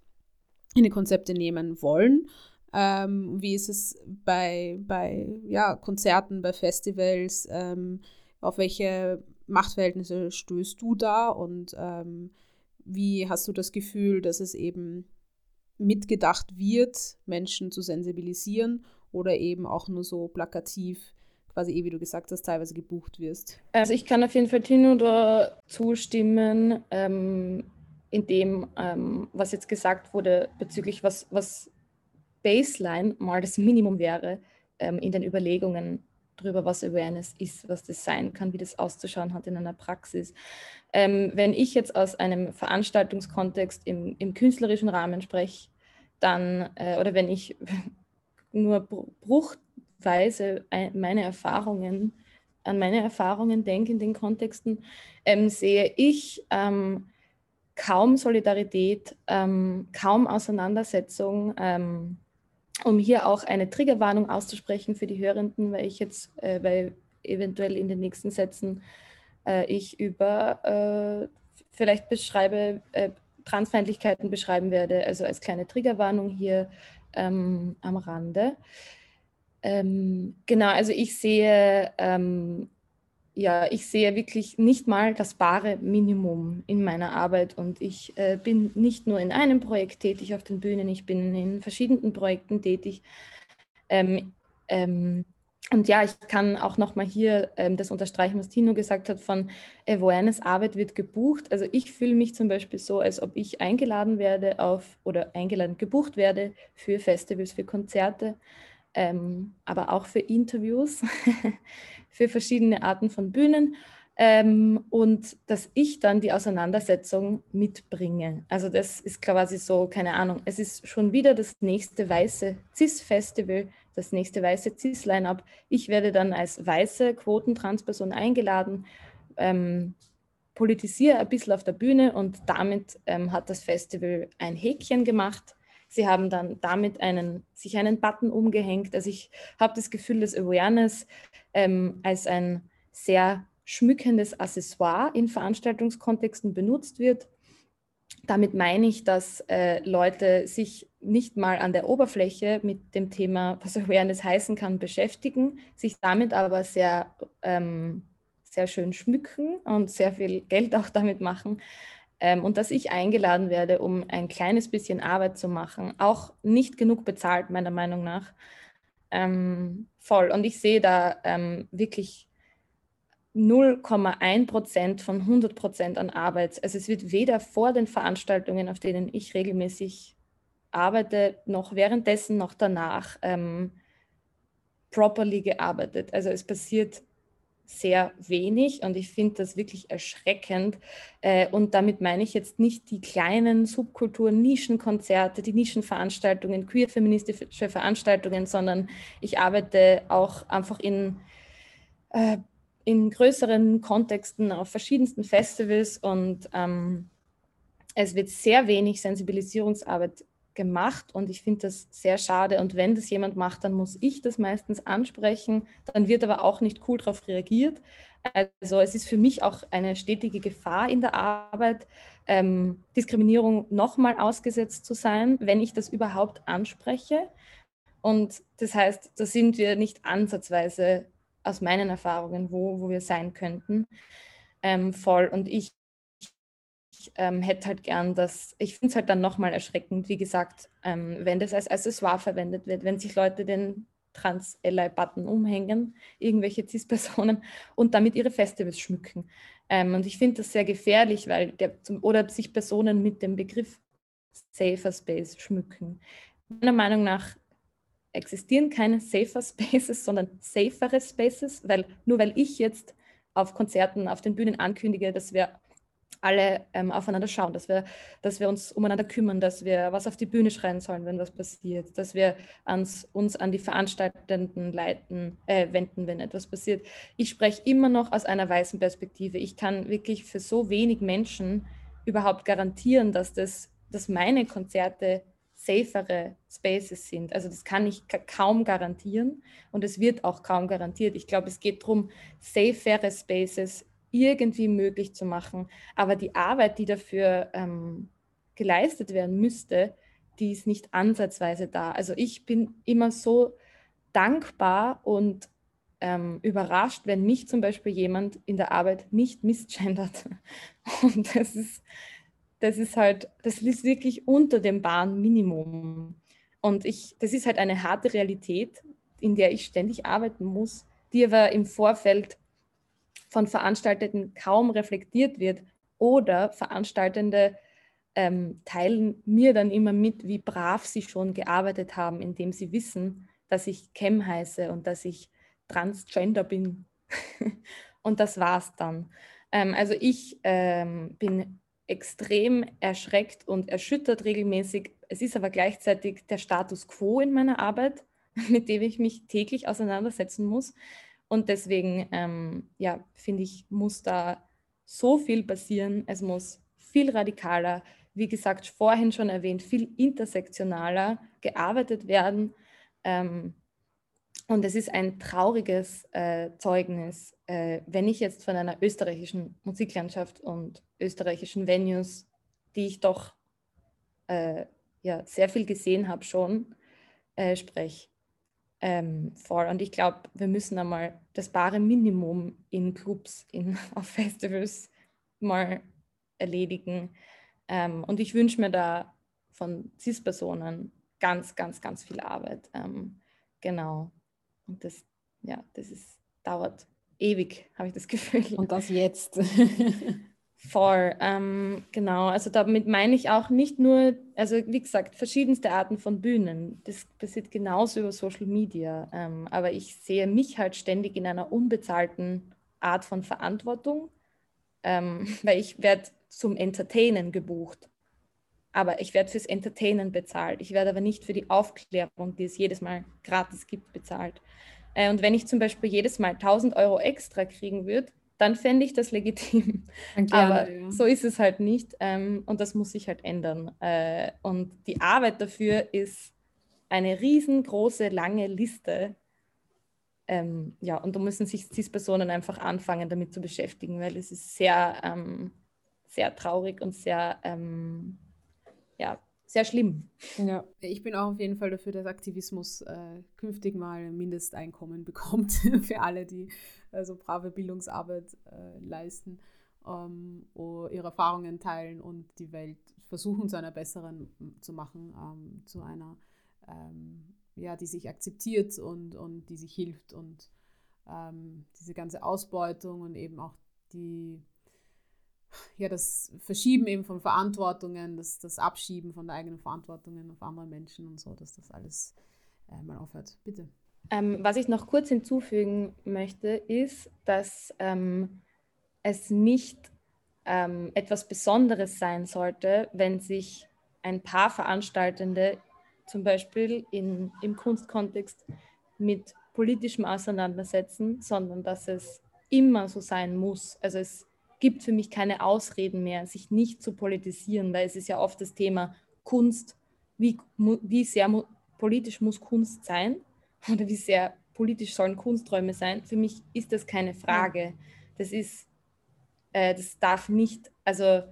in die Konzepte nehmen wollen. Ähm, wie ist es bei, bei ja, Konzerten, bei Festivals? Ähm, auf welche Machtverhältnisse stößt du da und ähm, wie hast du das Gefühl, dass es eben mitgedacht wird, Menschen zu sensibilisieren oder eben auch nur so plakativ, quasi eh wie du gesagt hast, teilweise gebucht wirst. Also ich kann auf jeden Fall Tino da zustimmen, ähm, in dem, ähm, was jetzt gesagt wurde bezüglich was, was Baseline mal das Minimum wäre ähm, in den Überlegungen darüber, was Awareness ist, was das sein kann, wie das auszuschauen hat in einer Praxis. Ähm, wenn ich jetzt aus einem Veranstaltungskontext im, im künstlerischen Rahmen spreche, dann, äh, oder wenn ich nur bruchweise meine Erfahrungen, an meine Erfahrungen denke in den Kontexten, ähm, sehe ich ähm, kaum Solidarität, ähm, kaum Auseinandersetzung, ähm, um hier auch eine Triggerwarnung auszusprechen für die Hörenden, weil ich jetzt, äh, weil eventuell in den nächsten Sätzen äh, ich über äh, vielleicht beschreibe, äh, Transfeindlichkeiten beschreiben werde, also als kleine Triggerwarnung hier ähm, am Rande. Ähm, genau, also ich sehe ähm, ja, ich sehe wirklich nicht mal das bare Minimum in meiner Arbeit und ich äh, bin nicht nur in einem Projekt tätig auf den Bühnen, ich bin in verschiedenen Projekten tätig. Ähm, ähm, und ja, ich kann auch nochmal hier ähm, das unterstreichen, was Tino gesagt hat, von Awareness-Arbeit wird gebucht. Also ich fühle mich zum Beispiel so, als ob ich eingeladen werde auf oder eingeladen gebucht werde für Festivals, für Konzerte, ähm, aber auch für Interviews, für verschiedene Arten von Bühnen ähm, und dass ich dann die Auseinandersetzung mitbringe. Also das ist quasi so, keine Ahnung, es ist schon wieder das nächste weiße CIS-Festival, das nächste weiße CIS-Line-up. Ich werde dann als weiße Quotentransperson eingeladen, ähm, politisiere ein bisschen auf der Bühne und damit ähm, hat das Festival ein Häkchen gemacht Sie haben dann damit einen, sich einen Button umgehängt. Also ich habe das Gefühl, dass Awareness ähm, als ein sehr schmückendes Accessoire in Veranstaltungskontexten benutzt wird. Damit meine ich, dass äh, Leute sich nicht mal an der Oberfläche mit dem Thema, was Awareness heißen kann, beschäftigen, sich damit aber sehr, ähm, sehr schön schmücken und sehr viel Geld auch damit machen ähm, und dass ich eingeladen werde, um ein kleines bisschen Arbeit zu machen, auch nicht genug bezahlt, meiner Meinung nach. Ähm, voll. Und ich sehe da ähm, wirklich 0,1 Prozent von 100 Prozent an Arbeit. Also es wird weder vor den Veranstaltungen, auf denen ich regelmäßig arbeite, noch währenddessen, noch danach ähm, properly gearbeitet. Also es passiert sehr wenig und ich finde das wirklich erschreckend. Äh, und damit meine ich jetzt nicht die kleinen Subkulturen, Nischenkonzerte, die Nischenveranstaltungen, queer-feministische Veranstaltungen, sondern ich arbeite auch einfach in, äh, in größeren Kontexten auf verschiedensten Festivals und ähm, es wird sehr wenig Sensibilisierungsarbeit gemacht und ich finde das sehr schade. Und wenn das jemand macht, dann muss ich das meistens ansprechen. Dann wird aber auch nicht cool darauf reagiert. Also es ist für mich auch eine stetige Gefahr in der Arbeit, ähm, Diskriminierung nochmal ausgesetzt zu sein, wenn ich das überhaupt anspreche. Und das heißt, da sind wir nicht ansatzweise aus meinen Erfahrungen, wo, wo wir sein könnten, ähm, voll. Und ich ich ähm, hätte halt gern, dass, ich finde es halt dann nochmal erschreckend, wie gesagt, ähm, wenn das als Accessoire verwendet wird, wenn sich Leute den Trans-Ally-Button umhängen, irgendwelche CIS-Personen und damit ihre Festivals schmücken. Ähm, und ich finde das sehr gefährlich, weil der, oder sich Personen mit dem Begriff Safer Space schmücken. Meiner Meinung nach existieren keine Safer Spaces, sondern safere Spaces, weil nur weil ich jetzt auf Konzerten, auf den Bühnen ankündige, dass wir alle ähm, aufeinander schauen, dass wir, dass wir uns umeinander kümmern, dass wir was auf die Bühne schreien sollen, wenn was passiert, dass wir ans, uns an die Veranstaltenden leiten, äh, wenden, wenn etwas passiert. Ich spreche immer noch aus einer weißen Perspektive. Ich kann wirklich für so wenig Menschen überhaupt garantieren, dass, das, dass meine Konzerte safere Spaces sind. Also das kann ich kaum garantieren und es wird auch kaum garantiert. Ich glaube, es geht darum, safere Spaces irgendwie möglich zu machen. Aber die Arbeit, die dafür ähm, geleistet werden müsste, die ist nicht ansatzweise da. Also ich bin immer so dankbar und ähm, überrascht, wenn mich zum Beispiel jemand in der Arbeit nicht misgendert. Und das ist, das ist halt, das ist wirklich unter dem Bahnminimum. Und ich, das ist halt eine harte Realität, in der ich ständig arbeiten muss, die aber im Vorfeld von Veranstaltenden kaum reflektiert wird oder Veranstaltende ähm, teilen mir dann immer mit, wie brav sie schon gearbeitet haben, indem sie wissen, dass ich Chem heiße und dass ich transgender bin. und das war's dann. Ähm, also ich ähm, bin extrem erschreckt und erschüttert regelmäßig. Es ist aber gleichzeitig der Status quo in meiner Arbeit, mit dem ich mich täglich auseinandersetzen muss. Und deswegen, ähm, ja, finde ich, muss da so viel passieren. Es muss viel radikaler, wie gesagt, vorhin schon erwähnt, viel intersektionaler gearbeitet werden. Ähm, und es ist ein trauriges äh, Zeugnis, äh, wenn ich jetzt von einer österreichischen Musiklandschaft und österreichischen Venues, die ich doch äh, ja, sehr viel gesehen habe schon, äh, spreche. Ähm, voll. Und ich glaube, wir müssen einmal das bare Minimum in Clubs, in, auf Festivals mal erledigen. Ähm, und ich wünsche mir da von CIS-Personen ganz, ganz, ganz viel Arbeit. Ähm, genau. Und das, ja, das ist, dauert ewig, habe ich das Gefühl. Und das jetzt. Voll, ähm, genau. Also damit meine ich auch nicht nur, also wie gesagt, verschiedenste Arten von Bühnen. Das passiert genauso über Social Media. Ähm, aber ich sehe mich halt ständig in einer unbezahlten Art von Verantwortung, ähm, weil ich werde zum Entertainen gebucht. Aber ich werde fürs Entertainen bezahlt. Ich werde aber nicht für die Aufklärung, die es jedes Mal gratis gibt, bezahlt. Äh, und wenn ich zum Beispiel jedes Mal 1000 Euro extra kriegen würde, dann fände ich das legitim. Gerne, Aber ja. so ist es halt nicht ähm, und das muss sich halt ändern. Äh, und die Arbeit dafür ist eine riesengroße, lange Liste. Ähm, ja, und da müssen sich CIS-Personen einfach anfangen, damit zu beschäftigen, weil es ist sehr, ähm, sehr traurig und sehr, ähm, sehr schlimm. Ja, ich bin auch auf jeden Fall dafür, dass Aktivismus äh, künftig mal ein Mindesteinkommen bekommt für alle, die also brave Bildungsarbeit äh, leisten, ähm, ihre Erfahrungen teilen und die Welt versuchen zu einer besseren zu machen, ähm, zu einer, ähm, ja, die sich akzeptiert und, und die sich hilft und ähm, diese ganze Ausbeutung und eben auch die ja, das Verschieben eben von Verantwortungen, das, das Abschieben von der eigenen Verantwortungen auf andere Menschen und so, dass das alles äh, mal aufhört. Bitte. Ähm, was ich noch kurz hinzufügen möchte, ist, dass ähm, es nicht ähm, etwas Besonderes sein sollte, wenn sich ein paar Veranstaltende zum Beispiel in, im Kunstkontext mit politischem auseinandersetzen, sondern dass es immer so sein muss. Also es gibt für mich keine Ausreden mehr, sich nicht zu politisieren, weil es ist ja oft das Thema Kunst, wie, wie sehr politisch muss Kunst sein oder wie sehr politisch sollen Kunsträume sein, für mich ist das keine Frage. Das ist, äh, das darf nicht, also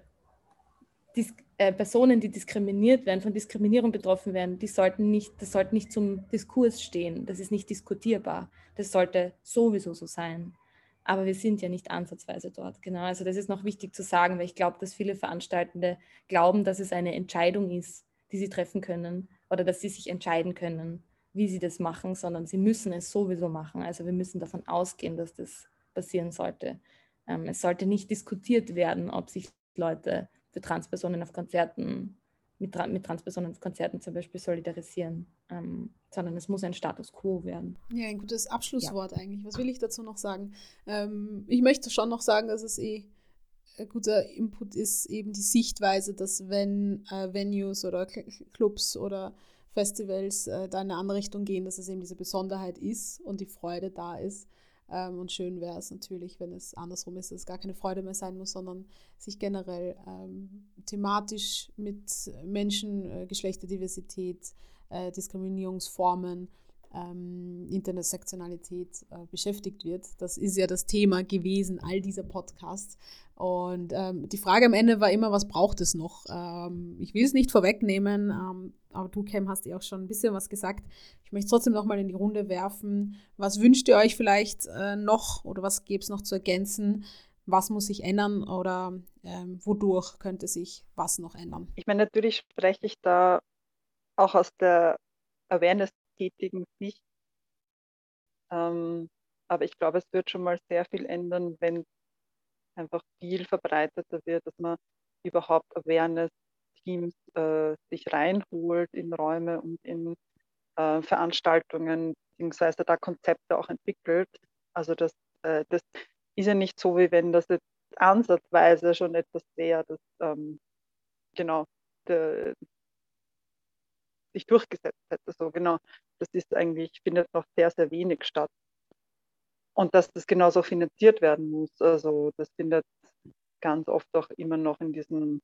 dis, äh, Personen, die diskriminiert werden, von Diskriminierung betroffen werden, die sollten nicht, das sollte nicht zum Diskurs stehen. Das ist nicht diskutierbar. Das sollte sowieso so sein. Aber wir sind ja nicht ansatzweise dort. Genau, also das ist noch wichtig zu sagen, weil ich glaube, dass viele Veranstaltende glauben, dass es eine Entscheidung ist, die sie treffen können oder dass sie sich entscheiden können wie sie das machen, sondern sie müssen es sowieso machen. Also wir müssen davon ausgehen, dass das passieren sollte. Ähm, es sollte nicht diskutiert werden, ob sich Leute für Transpersonen auf Konzerten, mit, mit Transpersonen auf Konzerten zum Beispiel solidarisieren, ähm, sondern es muss ein Status quo werden. Ja, ein gutes Abschlusswort ja. eigentlich. Was will ich dazu noch sagen? Ähm, ich möchte schon noch sagen, dass es eh ein guter Input ist, eben die Sichtweise, dass wenn äh, Venues oder Clubs oder Festivals äh, da in eine andere Richtung gehen, dass es eben diese Besonderheit ist und die Freude da ist. Ähm, und schön wäre es natürlich, wenn es andersrum ist, dass es gar keine Freude mehr sein muss, sondern sich generell ähm, thematisch mit Menschen, äh, Geschlechterdiversität, äh, Diskriminierungsformen, ähm, Intersektionalität äh, beschäftigt wird. Das ist ja das Thema gewesen, all dieser Podcasts. Und ähm, die Frage am Ende war immer, was braucht es noch? Ähm, ich will es nicht vorwegnehmen, ähm, aber du, Cam, hast ja auch schon ein bisschen was gesagt. Ich möchte trotzdem noch mal in die Runde werfen. Was wünscht ihr euch vielleicht äh, noch oder was gäbe es noch zu ergänzen? Was muss sich ändern oder ähm, wodurch könnte sich was noch ändern? Ich meine, natürlich spreche ich da auch aus der Awareness-tätigen Sicht. Ähm, aber ich glaube, es wird schon mal sehr viel ändern, wenn einfach viel verbreiteter wird, dass man überhaupt Awareness-Teams äh, sich reinholt in Räume und in äh, Veranstaltungen, beziehungsweise da Konzepte auch entwickelt. Also das, äh, das ist ja nicht so, wie wenn das jetzt ansatzweise schon etwas wäre, das ähm, genau de, sich durchgesetzt hätte. So genau, das ist eigentlich, findet noch sehr, sehr wenig statt. Und dass das genauso finanziert werden muss. Also das findet ganz oft auch immer noch in diesem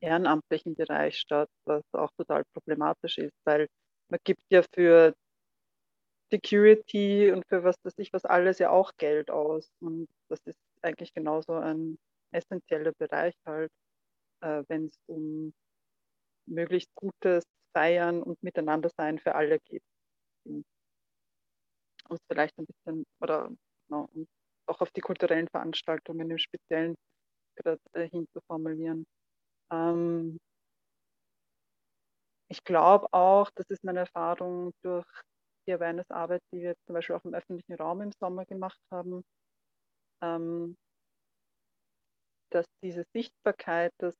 ehrenamtlichen Bereich statt, was auch total problematisch ist, weil man gibt ja für Security und für was weiß ich was alles ja auch Geld aus. Und das ist eigentlich genauso ein essentieller Bereich halt, äh, wenn es um möglichst gutes Feiern und Miteinander sein für alle geht. Um es vielleicht ein bisschen oder um auch auf die kulturellen Veranstaltungen im Speziellen gerade äh, hinzuformulieren. Ähm, ich glaube auch, das ist meine Erfahrung durch die Awareness-Arbeit, die wir zum Beispiel auch im öffentlichen Raum im Sommer gemacht haben, ähm, dass diese Sichtbarkeit, dass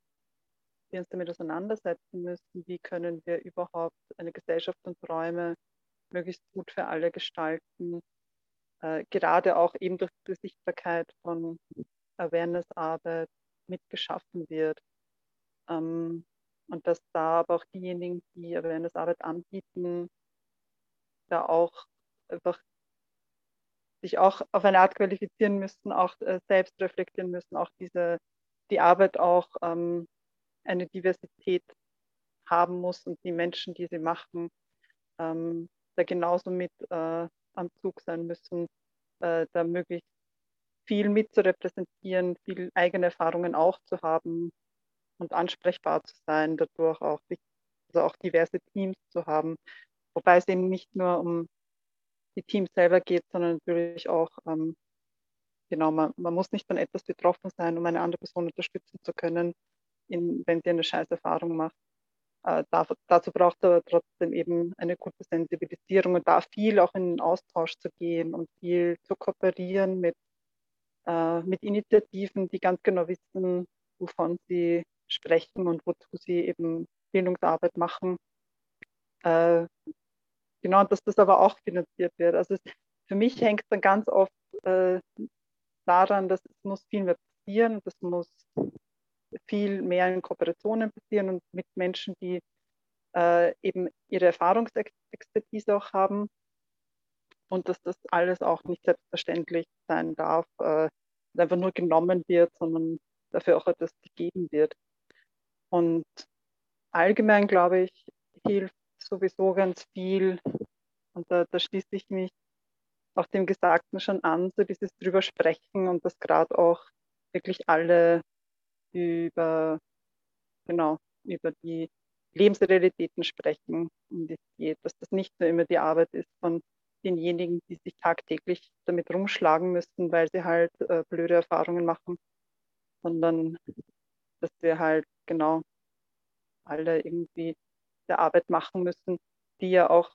wir uns damit auseinandersetzen müssen, wie können wir überhaupt eine Gesellschaft und Räume möglichst gut für alle gestalten, äh, gerade auch eben durch die Sichtbarkeit von Awareness-Arbeit mitgeschaffen wird. Ähm, und dass da aber auch diejenigen, die Awareness-Arbeit anbieten, da auch einfach sich auch auf eine Art qualifizieren müssen, auch äh, selbst reflektieren müssen, auch diese, die Arbeit auch ähm, eine Diversität haben muss und die Menschen, die sie machen, ähm, da genauso mit äh, am Zug sein müssen, äh, da möglichst viel mit zu repräsentieren, viel eigene Erfahrungen auch zu haben und ansprechbar zu sein, dadurch auch, also auch diverse Teams zu haben, wobei es eben nicht nur um die Teams selber geht, sondern natürlich auch, ähm, genau, man, man muss nicht von etwas betroffen sein, um eine andere Person unterstützen zu können, in, wenn sie eine scheiß Erfahrung macht. Äh, da, dazu braucht er trotzdem eben eine gute Sensibilisierung und da viel auch in den Austausch zu gehen und viel zu kooperieren mit, äh, mit Initiativen, die ganz genau wissen, wovon sie sprechen und wozu sie eben Bildungsarbeit machen. Äh, genau, dass das aber auch finanziert wird. Also es, für mich hängt es dann ganz oft äh, daran, dass es muss viel mehr passieren, das muss viel mehr in Kooperationen passieren und mit Menschen, die äh, eben ihre Erfahrungsexpertise auch haben und dass das alles auch nicht selbstverständlich sein darf, äh, einfach nur genommen wird, sondern dafür auch etwas gegeben wird. Und allgemein, glaube ich, hilft sowieso ganz viel, und da, da schließe ich mich auch dem Gesagten schon an, so dieses drüber sprechen und dass gerade auch wirklich alle über, genau, über die Lebensrealitäten sprechen, um die es geht, dass das nicht nur immer die Arbeit ist von denjenigen, die sich tagtäglich damit rumschlagen müssen, weil sie halt äh, blöde Erfahrungen machen, sondern dass wir halt genau alle irgendwie der Arbeit machen müssen, die ja auch,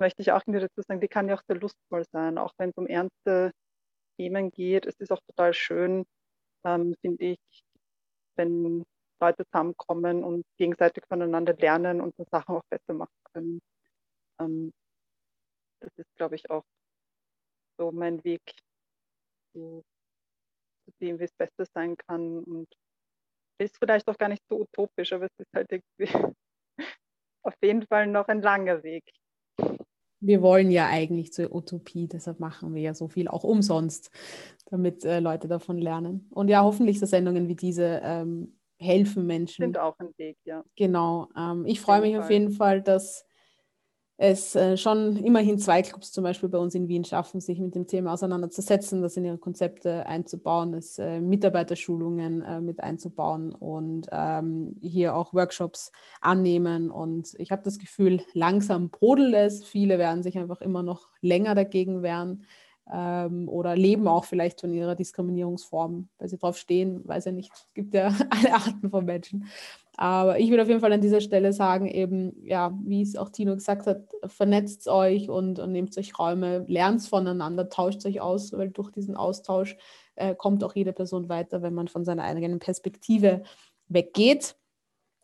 möchte ich auch wieder dazu sagen, die kann ja auch sehr lustvoll sein, auch wenn es um ernste Themen geht. Es ist auch total schön, ähm, finde ich, wenn Leute zusammenkommen und gegenseitig voneinander lernen und Sachen auch besser machen können. Ähm, das ist, glaube ich, auch so mein Weg zu, zu dem, wie es besser sein kann. Und ist vielleicht auch gar nicht so utopisch, aber es ist halt irgendwie auf jeden Fall noch ein langer Weg. Wir wollen ja eigentlich zur Utopie, deshalb machen wir ja so viel auch umsonst, damit äh, Leute davon lernen. Und ja, hoffentlich so Sendungen wie diese ähm, helfen Menschen. Sind auch ein Weg, ja. Genau. Ähm, ich freue mich Fall. auf jeden Fall, dass es äh, schon immerhin zwei Clubs zum Beispiel bei uns in Wien schaffen, sich mit dem Thema auseinanderzusetzen, das in ihre Konzepte einzubauen, das äh, Mitarbeiterschulungen äh, mit einzubauen und ähm, hier auch Workshops annehmen. Und ich habe das Gefühl, langsam brodelt es. Viele werden sich einfach immer noch länger dagegen wehren ähm, oder leben auch vielleicht von ihrer Diskriminierungsform, weil sie drauf stehen, weiß ja nicht, es gibt ja alle Arten von Menschen. Aber ich will auf jeden Fall an dieser Stelle sagen, eben, ja, wie es auch Tino gesagt hat, vernetzt euch und, und nehmt euch Räume, lernt voneinander, tauscht euch aus, weil durch diesen Austausch äh, kommt auch jede Person weiter, wenn man von seiner eigenen Perspektive weggeht.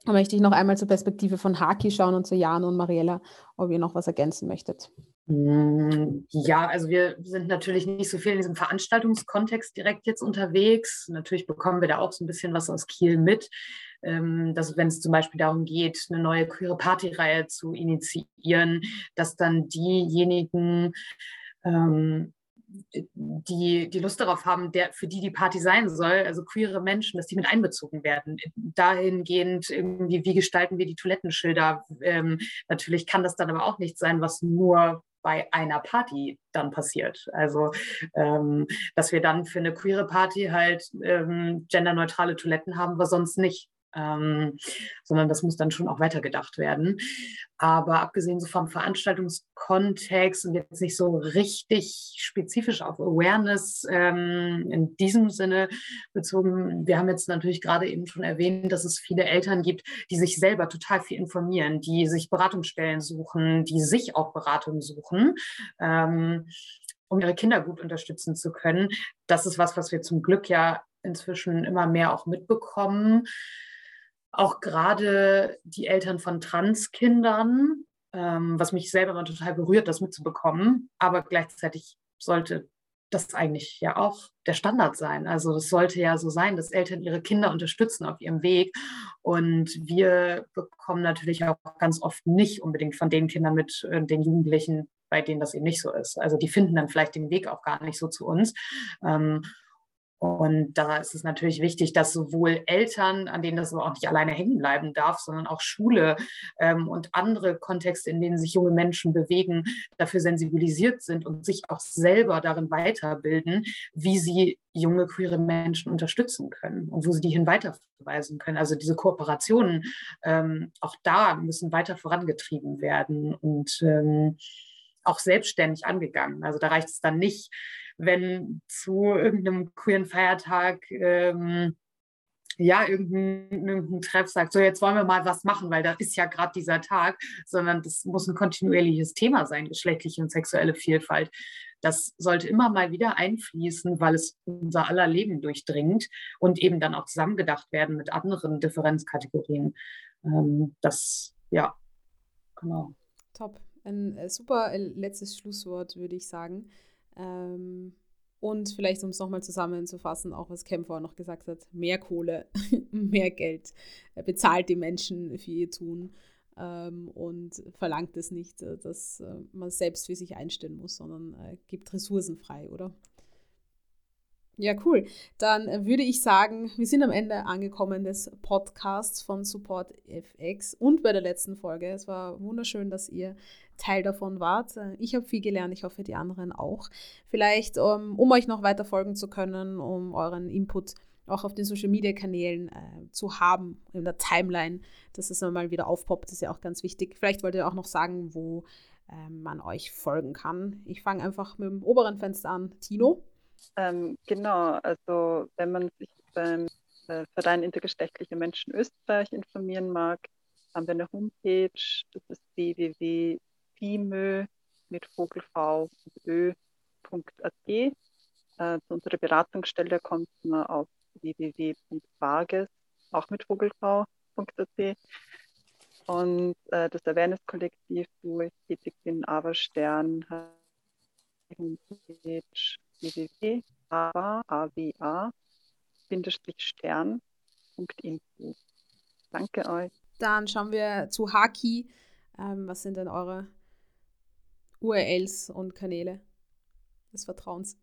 möchte ich noch einmal zur Perspektive von Haki schauen und zu Jan und Mariella, ob ihr noch was ergänzen möchtet. Mm, ja, also wir sind natürlich nicht so viel in diesem Veranstaltungskontext direkt jetzt unterwegs. Natürlich bekommen wir da auch so ein bisschen was aus Kiel mit. Ähm, dass wenn es zum Beispiel darum geht, eine neue queere Partyreihe zu initiieren, dass dann diejenigen ähm, die, die Lust darauf haben, der, für die die Party sein soll, also queere Menschen, dass die mit einbezogen werden. Dahingehend irgendwie, wie gestalten wir die Toilettenschilder? Ähm, natürlich kann das dann aber auch nicht sein, was nur bei einer Party dann passiert. Also, ähm, dass wir dann für eine queere Party halt ähm, genderneutrale Toiletten haben, aber sonst nicht ähm, sondern das muss dann schon auch weitergedacht werden. Aber abgesehen so vom Veranstaltungskontext und jetzt nicht so richtig spezifisch auf Awareness ähm, in diesem Sinne bezogen, wir haben jetzt natürlich gerade eben schon erwähnt, dass es viele Eltern gibt, die sich selber total viel informieren, die sich Beratungsstellen suchen, die sich auch Beratung suchen. Ähm, um ihre Kinder gut unterstützen zu können. Das ist was, was wir zum Glück ja inzwischen immer mehr auch mitbekommen auch gerade die Eltern von Transkindern, ähm, was mich selber immer total berührt, das mitzubekommen. Aber gleichzeitig sollte das eigentlich ja auch der Standard sein. Also es sollte ja so sein, dass Eltern ihre Kinder unterstützen auf ihrem Weg. Und wir bekommen natürlich auch ganz oft nicht unbedingt von den Kindern mit, äh, den Jugendlichen, bei denen das eben nicht so ist. Also die finden dann vielleicht den Weg auch gar nicht so zu uns. Ähm, und da ist es natürlich wichtig, dass sowohl Eltern, an denen das aber auch nicht alleine hängen bleiben darf, sondern auch Schule ähm, und andere Kontexte, in denen sich junge Menschen bewegen, dafür sensibilisiert sind und sich auch selber darin weiterbilden, wie sie junge queere Menschen unterstützen können und wo sie die hin weiterverweisen können. Also diese Kooperationen, ähm, auch da müssen weiter vorangetrieben werden und ähm, auch selbstständig angegangen. Also da reicht es dann nicht, wenn zu irgendeinem queeren Feiertag ähm, ja, irgendein, irgendein Treff sagt, so jetzt wollen wir mal was machen, weil da ist ja gerade dieser Tag, sondern das muss ein kontinuierliches Thema sein, geschlechtliche und sexuelle Vielfalt. Das sollte immer mal wieder einfließen, weil es unser aller Leben durchdringt und eben dann auch zusammengedacht werden mit anderen Differenzkategorien. Ähm, das, ja, genau. Top. Ein äh, super äh, letztes Schlusswort, würde ich sagen. Ähm, und vielleicht, um es nochmal zusammenzufassen, auch was Kämpfer noch gesagt hat, mehr Kohle, mehr Geld, äh, bezahlt die Menschen für ihr Tun ähm, und verlangt es nicht, dass man selbst für sich einstellen muss, sondern äh, gibt Ressourcen frei, oder? Ja, cool. Dann würde ich sagen, wir sind am Ende angekommen des Podcasts von Support FX und bei der letzten Folge. Es war wunderschön, dass ihr Teil davon wart. Ich habe viel gelernt, ich hoffe, die anderen auch. Vielleicht, um, ähm, um euch noch weiter folgen zu können, um euren Input auch auf den Social Media Kanälen äh, zu haben, in der Timeline, dass es mal wieder aufpoppt, ist ja auch ganz wichtig. Vielleicht wollt ihr auch noch sagen, wo äh, man euch folgen kann. Ich fange einfach mit dem oberen Fenster an. Tino? Ähm, genau, also wenn man sich beim äh, Verein Intergeschlechtliche Menschen Österreich informieren mag, haben wir eine Homepage, das ist www.fimö mit vogelv und ö.at. Äh, zu unserer Beratungsstelle kommt man auf www.vages, auch mit vogelv.at. Und äh, das Awareness-Kollektiv, wo ich tätig bin, Aberstern, hat Homepage www.ava-stern.info. Danke euch. Dann schauen wir zu Haki. Ähm, was sind denn eure URLs und Kanäle des Vertrauens?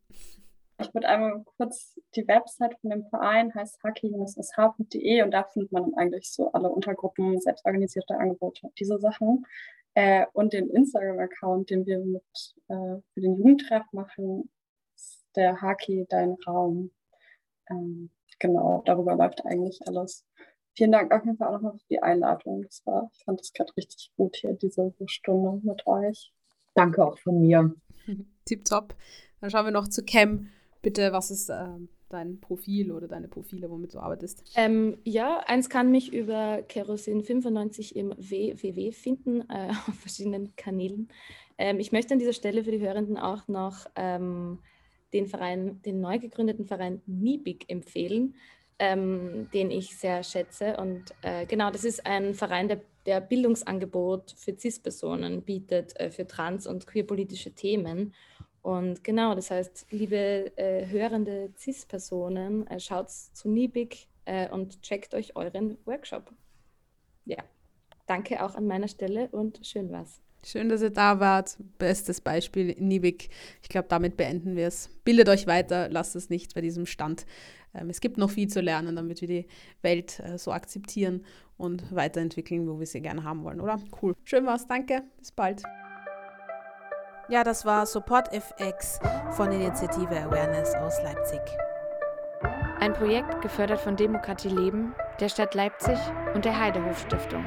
Ich würde einmal kurz die Website von dem Verein heißt haki-sh.de und da findet man eigentlich so alle Untergruppen, selbstorganisierte Angebote, diese Sachen. Äh, und den Instagram-Account, den wir mit äh, für den Jugendtreff machen, der Haki Dein Raum. Ähm, genau, darüber läuft eigentlich alles. Vielen Dank auf jeden Fall auch nochmal für die Einladung. Das war, ich fand das gerade richtig gut hier, diese Stunde mit euch. Danke auch von mir. Tipptopp. Dann schauen wir noch zu Cam. Bitte, was ist äh, dein Profil oder deine Profile, womit du arbeitest? Ähm, ja, eins kann mich über Kerosin95 im WWW finden, äh, auf verschiedenen Kanälen. Ähm, ich möchte an dieser Stelle für die Hörenden auch noch ähm, den Verein, den neu gegründeten Verein MIBIG empfehlen. ähm, den ich sehr schätze. Und äh, genau, das ist ein Verein, der, der Bildungsangebot für CIS-Personen bietet, äh, für trans- und queerpolitische Themen. Und genau, das heißt, liebe äh, hörende CIS-Personen, äh, schaut zu Nibig äh, und checkt euch euren Workshop. Ja, danke auch an meiner Stelle und schön war's. Schön, dass ihr da wart. Bestes Beispiel, Nibik. Ich glaube, damit beenden wir es. Bildet euch weiter, lasst es nicht bei diesem Stand. Ähm, es gibt noch viel zu lernen, damit wir die Welt äh, so akzeptieren und weiterentwickeln, wo wir sie gerne haben wollen, oder? Cool. Schön war's. Danke. Bis bald. Ja, das war Support FX von Initiative Awareness aus Leipzig. Ein Projekt gefördert von Demokratie Leben, der Stadt Leipzig und der Heidehof Stiftung.